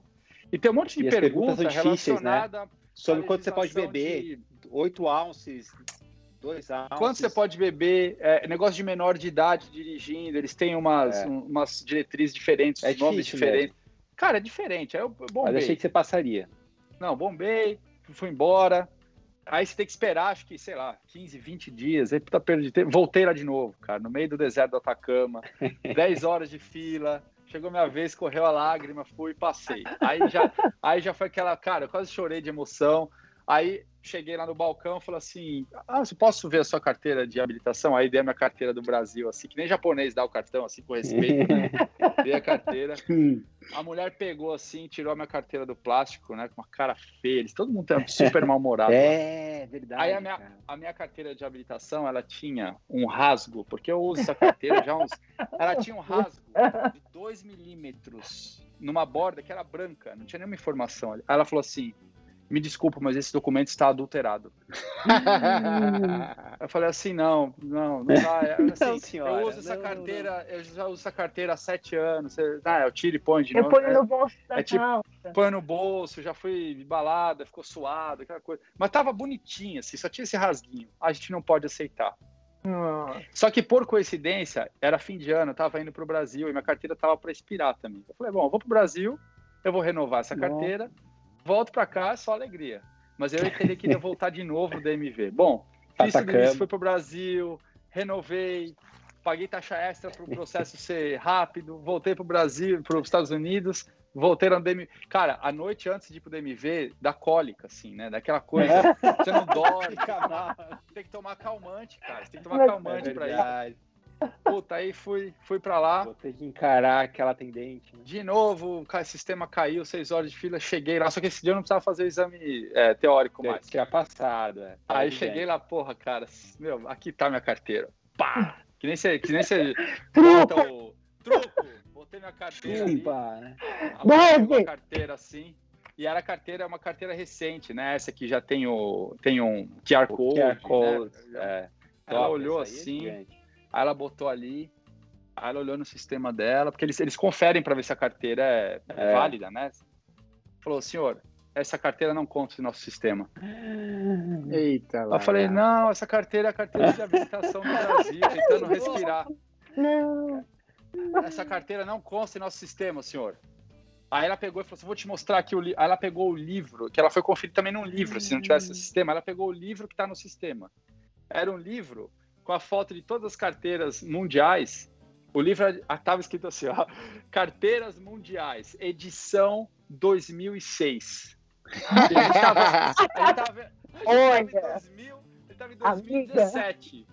E tem um monte de E as pergunta perguntas difíceis, né? Sobre quanto você pode beber, de 8 ounces, 2 ounces. Quanto você pode beber, é, negócio de menor de idade dirigindo, eles têm umas, É. um- umas diretrizes diferentes, É nomes diferentes. Cara, é diferente. Aí eu Mas bombei. achei que você passaria. Não, bombei, fui embora. Aí você tem que esperar, acho que, sei lá, 15, 20 dias. Aí puta perda de tempo. Voltei lá de novo, cara, no meio do deserto do Atacama. 10 horas de fila. Chegou minha vez, correu a lágrima, fui e passei. Aí já, aí já foi aquela, cara, eu quase chorei de emoção. Aí cheguei lá no balcão e falei assim: Ah, posso ver a sua carteira de habilitação? Aí dei a minha carteira do Brasil, assim, que nem japonês dá o cartão, assim, com respeito. né? Dei a carteira. A mulher pegou assim, tirou a minha carteira do plástico, né? Com uma cara feia. Eles, todo mundo tá super mal-humorado. É, verdade. Aí a minha, cara. a minha carteira de habilitação, ela tinha um rasgo, porque eu uso essa carteira já uns. Ela tinha um rasgo de 2 milímetros numa borda que era branca, não tinha nenhuma informação. Aí ela falou assim: me desculpa, mas esse documento está adulterado. Eu falei assim, não, não, não dá. É, assim, Não, senhora, eu uso essa não, carteira, eu já uso essa carteira há sete anos. Ah, eu tiro e põe de Eu novo. ponho É, no bolso da é tipo- põe no bolso, já fui balada, ficou suado, aquela coisa. Mas tava bonitinha, assim, só tinha esse rasguinho. A gente não pode aceitar. Nossa. Só que por coincidência, era fim de ano, eu tava indo pro Brasil e minha carteira tava para expirar também. Eu falei, bom, eu vou pro Brasil, eu vou renovar essa Nossa. Volto para cá, só alegria. Mas eu teria que voltar de novo do MV. Bom, fiz tudo isso, fui pro Brasil, renovei, paguei taxa extra para o processo ser rápido, voltei pro Brasil, para os Estados Unidos, voltei no DMV. Cara, a noite antes de ir pro DMV, dá cólica, assim, né? Daquela coisa, você não dorme, tem que tomar calmante, cara. Você tem que tomar calmante É pra ir. Puta, aí fui, fui pra lá. Vou ter que encarar aquela atendente. né? De novo, o sistema caiu, seis horas de fila, cheguei lá. Só que esse dia eu não precisava fazer o exame é, teórico mais. Tinha passado, é. Aí cheguei lá, porra, cara, meu, aqui tá minha carteira. Pá! Que nem você, que nem você Truco! bota o truco. Botei minha carteira ali, Chupa, né? Deve. pegou a carteira assim. E era carteira, é uma carteira recente, né? Essa aqui já tem o tem um QR Code. QR né? Code, é. Ela olhou é assim, gigante. Aí ela botou ali, aí ela olhou no sistema dela, porque eles, eles conferem para ver se a carteira é, É. válida, né? Falou, senhor, essa carteira não conta no nosso sistema. Eita lá. eu falei, não, essa carteira é a carteira de habilitação do Brasil, tentando respirar. Não. Essa carteira não consta em nosso sistema, senhor. Aí ela pegou e falou assim, vou te mostrar aqui o livro. Aí ela pegou o livro, que ela foi conferir também num livro, se não tivesse sistema. Ela pegou o livro que está no sistema. Era um livro com a foto de todas as carteiras mundiais. O livro estava escrito assim, ó, Carteiras Mundiais, edição 2006. E a gente tava, a gente tava- a gente tava em Olha. 2000, ele tava em Amiga. 2017.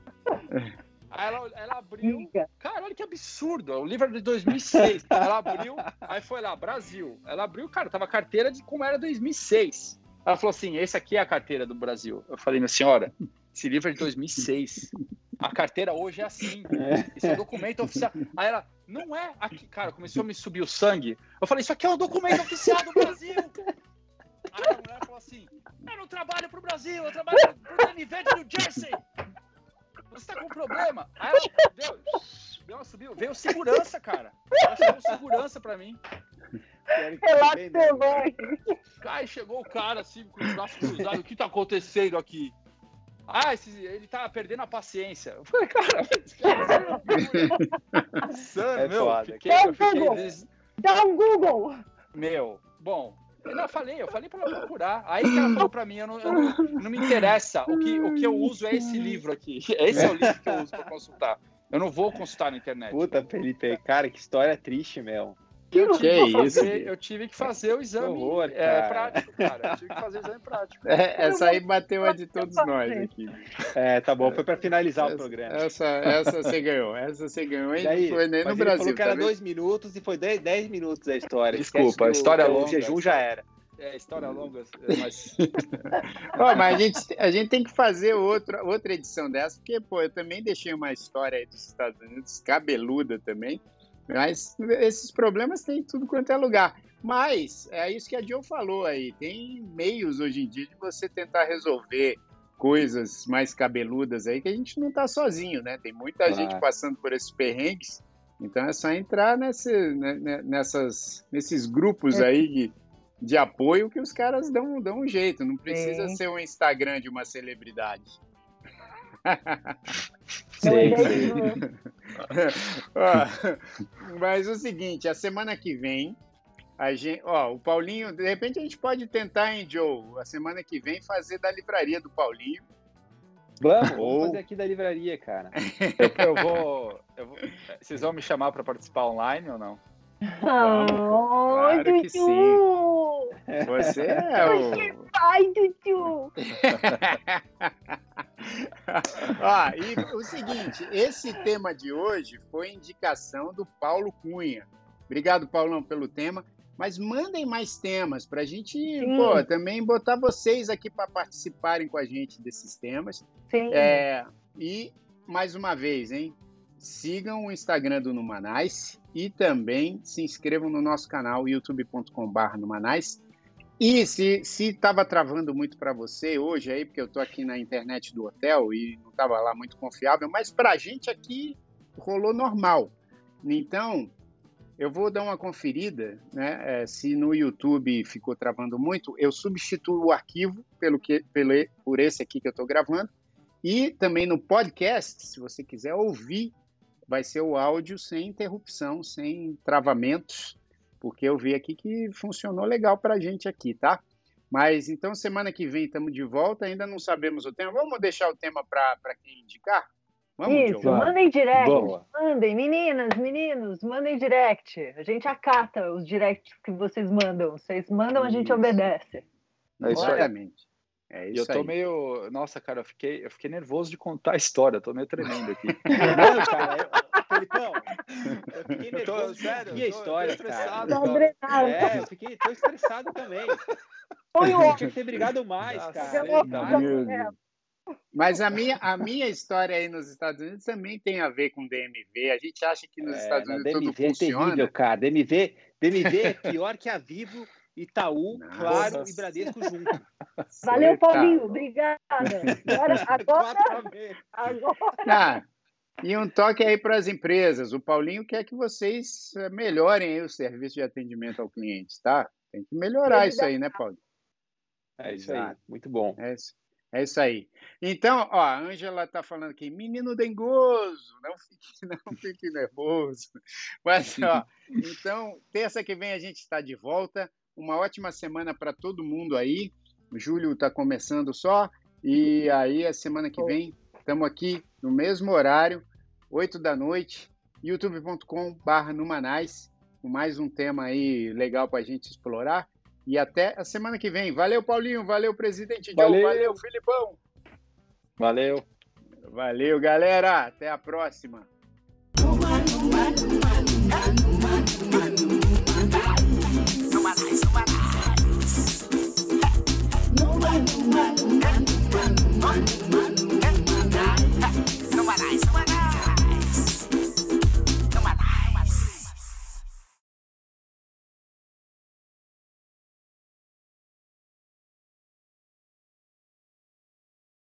Aí ela, ela abriu, Amiga. Cara, olha que absurdo. O livro é de 2006. Ela abriu, aí foi lá, Brasil. Ela abriu, cara, tava a carteira de como era 2006. Ela falou assim: esse aqui é a carteira do Brasil. Eu falei, minha senhora, esse livro é de 2006. A carteira hoje é assim. Esse é o documento oficial. Aí ela, não é aqui. Cara, começou a me subir o sangue. Eu falei, isso aqui é o documento oficial do Brasil. Aí a mulher falou assim: eu não trabalho pro Brasil, eu trabalho pro de New Jersey. Você tá com problema? Aí ela deu, deu uma subiu, veio segurança, cara. Ela chamou segurança pra mim. Relaxa, né? mãe. Aí chegou o cara assim, com os braços cruzados, o que tá acontecendo aqui? Ah, esse- ele tá perdendo a paciência. Eu falei, cara, esse cara é insano, É meu. foda. Fiquei, É eu fiquei Google. des- Dá um Google. Meu, bom, eu não falei, eu falei pra ela procurar. Aí que ela falou pra mim, eu não, eu não, não me interessa. O que, o que eu uso é esse livro aqui. Esse é o livro que eu uso pra consultar. Eu não vou consultar na internet. Puta, Felipe, cara, que história triste, meu. Eu tive, Que que fazer, isso, eu tive que fazer o exame horror, é, cara. prático, cara. Eu tive que fazer o exame prático. É, essa aí bateu a de todos nós aqui. É, tá bom, foi pra finalizar o Essa- programa. Essa, essa você ganhou. Essa você ganhou. E E aí, não foi nem no ele Brasil. falou que era tá dois minutos e foi 10, 10 minutos a história. Desculpa, a história é o longa, jejum já era. É, história longa, é, mas. oh, mas a gente, a gente tem que fazer outra, outra edição dessa, porque, pô, eu também deixei uma história aí dos Estados Unidos cabeluda também. Mas esses problemas tem tudo quanto é lugar. Mas é isso que a Joe falou aí. Tem meios hoje em dia de você tentar resolver coisas mais cabeludas aí que a gente não está sozinho, né? Tem muita gente passando por esses perrengues. Então é só entrar nesse, né, né, nessas, nesses grupos é. aí de, de apoio que os caras dão, dão um jeito. Não precisa Sim. ser um Instagram de uma celebridade. Sim, mas o seguinte, a semana que vem, a gente, ó, o Paulinho, de repente a gente pode tentar, hein, Joe, a semana que vem fazer da livraria do Paulinho. Vamos, Ou... vamos fazer aqui da livraria, cara. eu, eu, vou, eu vou. Vocês vão me chamar para participar online ou não? Vamos, claro Dudu. que sim. Você é o. Você vai, Dudu. Ó, e o seguinte, esse tema de hoje foi indicação do Paulo Cunha. Obrigado, Paulão, pelo tema. Mas mandem mais temas para a gente pô, também botar vocês aqui para participarem com a gente desses temas. Sim. É, e, mais uma vez, hein? Sigam o Instagram do Numanais e também se inscrevam no nosso canal youtube.com.br Numanais e se estava travando muito para você hoje aí, porque eu estou aqui na internet do hotel e não estava lá muito confiável, mas para a gente aqui rolou normal. Então, eu vou dar uma conferida, né? É, se no YouTube ficou travando muito, eu substituo o arquivo pelo que, pelo, por esse aqui que eu estou gravando. E também no podcast, se você quiser ouvir, vai ser o áudio sem interrupção, sem travamentos porque eu vi aqui que funcionou legal para a gente aqui, tá? Mas então semana que vem estamos de volta, ainda não sabemos o tema. Vamos deixar o tema para quem indicar? Vamos, Isso, João? mandem direct. Boa. Mandem, meninas, meninos, mandem direct. A gente acata os directs que vocês mandam. Vocês mandam, a gente obedece. É isso Exatamente. É isso e eu tô aí. meio. Nossa, cara, eu fiquei, eu fiquei nervoso de contar a história, eu tô meio tremendo aqui. Não, cara, eu, Felipão, eu fiquei nervoso. Tô, sério, e a história, cara? Tô é, eu fiquei, tô estressado também. Foi o Tinha que ter brigado mais, Nossa, cara. Mas a minha, a minha história aí nos Estados Unidos também tem a ver com DMV. A gente acha que nos é, Estados Unidos DMV tudo funciona. É terrível, cara. DMV, DMV é pior que a Vivo, Itaú, Nossa. Claro e Bradesco junto. Valeu, Paulinho. Obrigada. Agora, agora, agora. Ah, e um toque aí para as empresas. O Paulinho quer que vocês eh, melhorem o serviço de atendimento ao cliente, tá? Tem que melhorar isso aí, né, Paulo? É isso aí, muito bom. É isso, é isso aí. Então, ó, a Ângela está falando aqui, menino dengoso, não fique, não fique nervoso. Mas, ó, então, terça que vem a gente está de volta. Uma ótima semana para todo mundo aí. O Júlio está começando só. E aí, a semana que vem, Estamos aqui no mesmo horário, 8 da noite, youtube.com.br Numanais, com mais um tema aí legal para a gente explorar. E até a semana que vem. Valeu, Paulinho. Valeu, presidente valeu. Joe. Valeu, Filipão. Valeu. Valeu, galera. Até a próxima.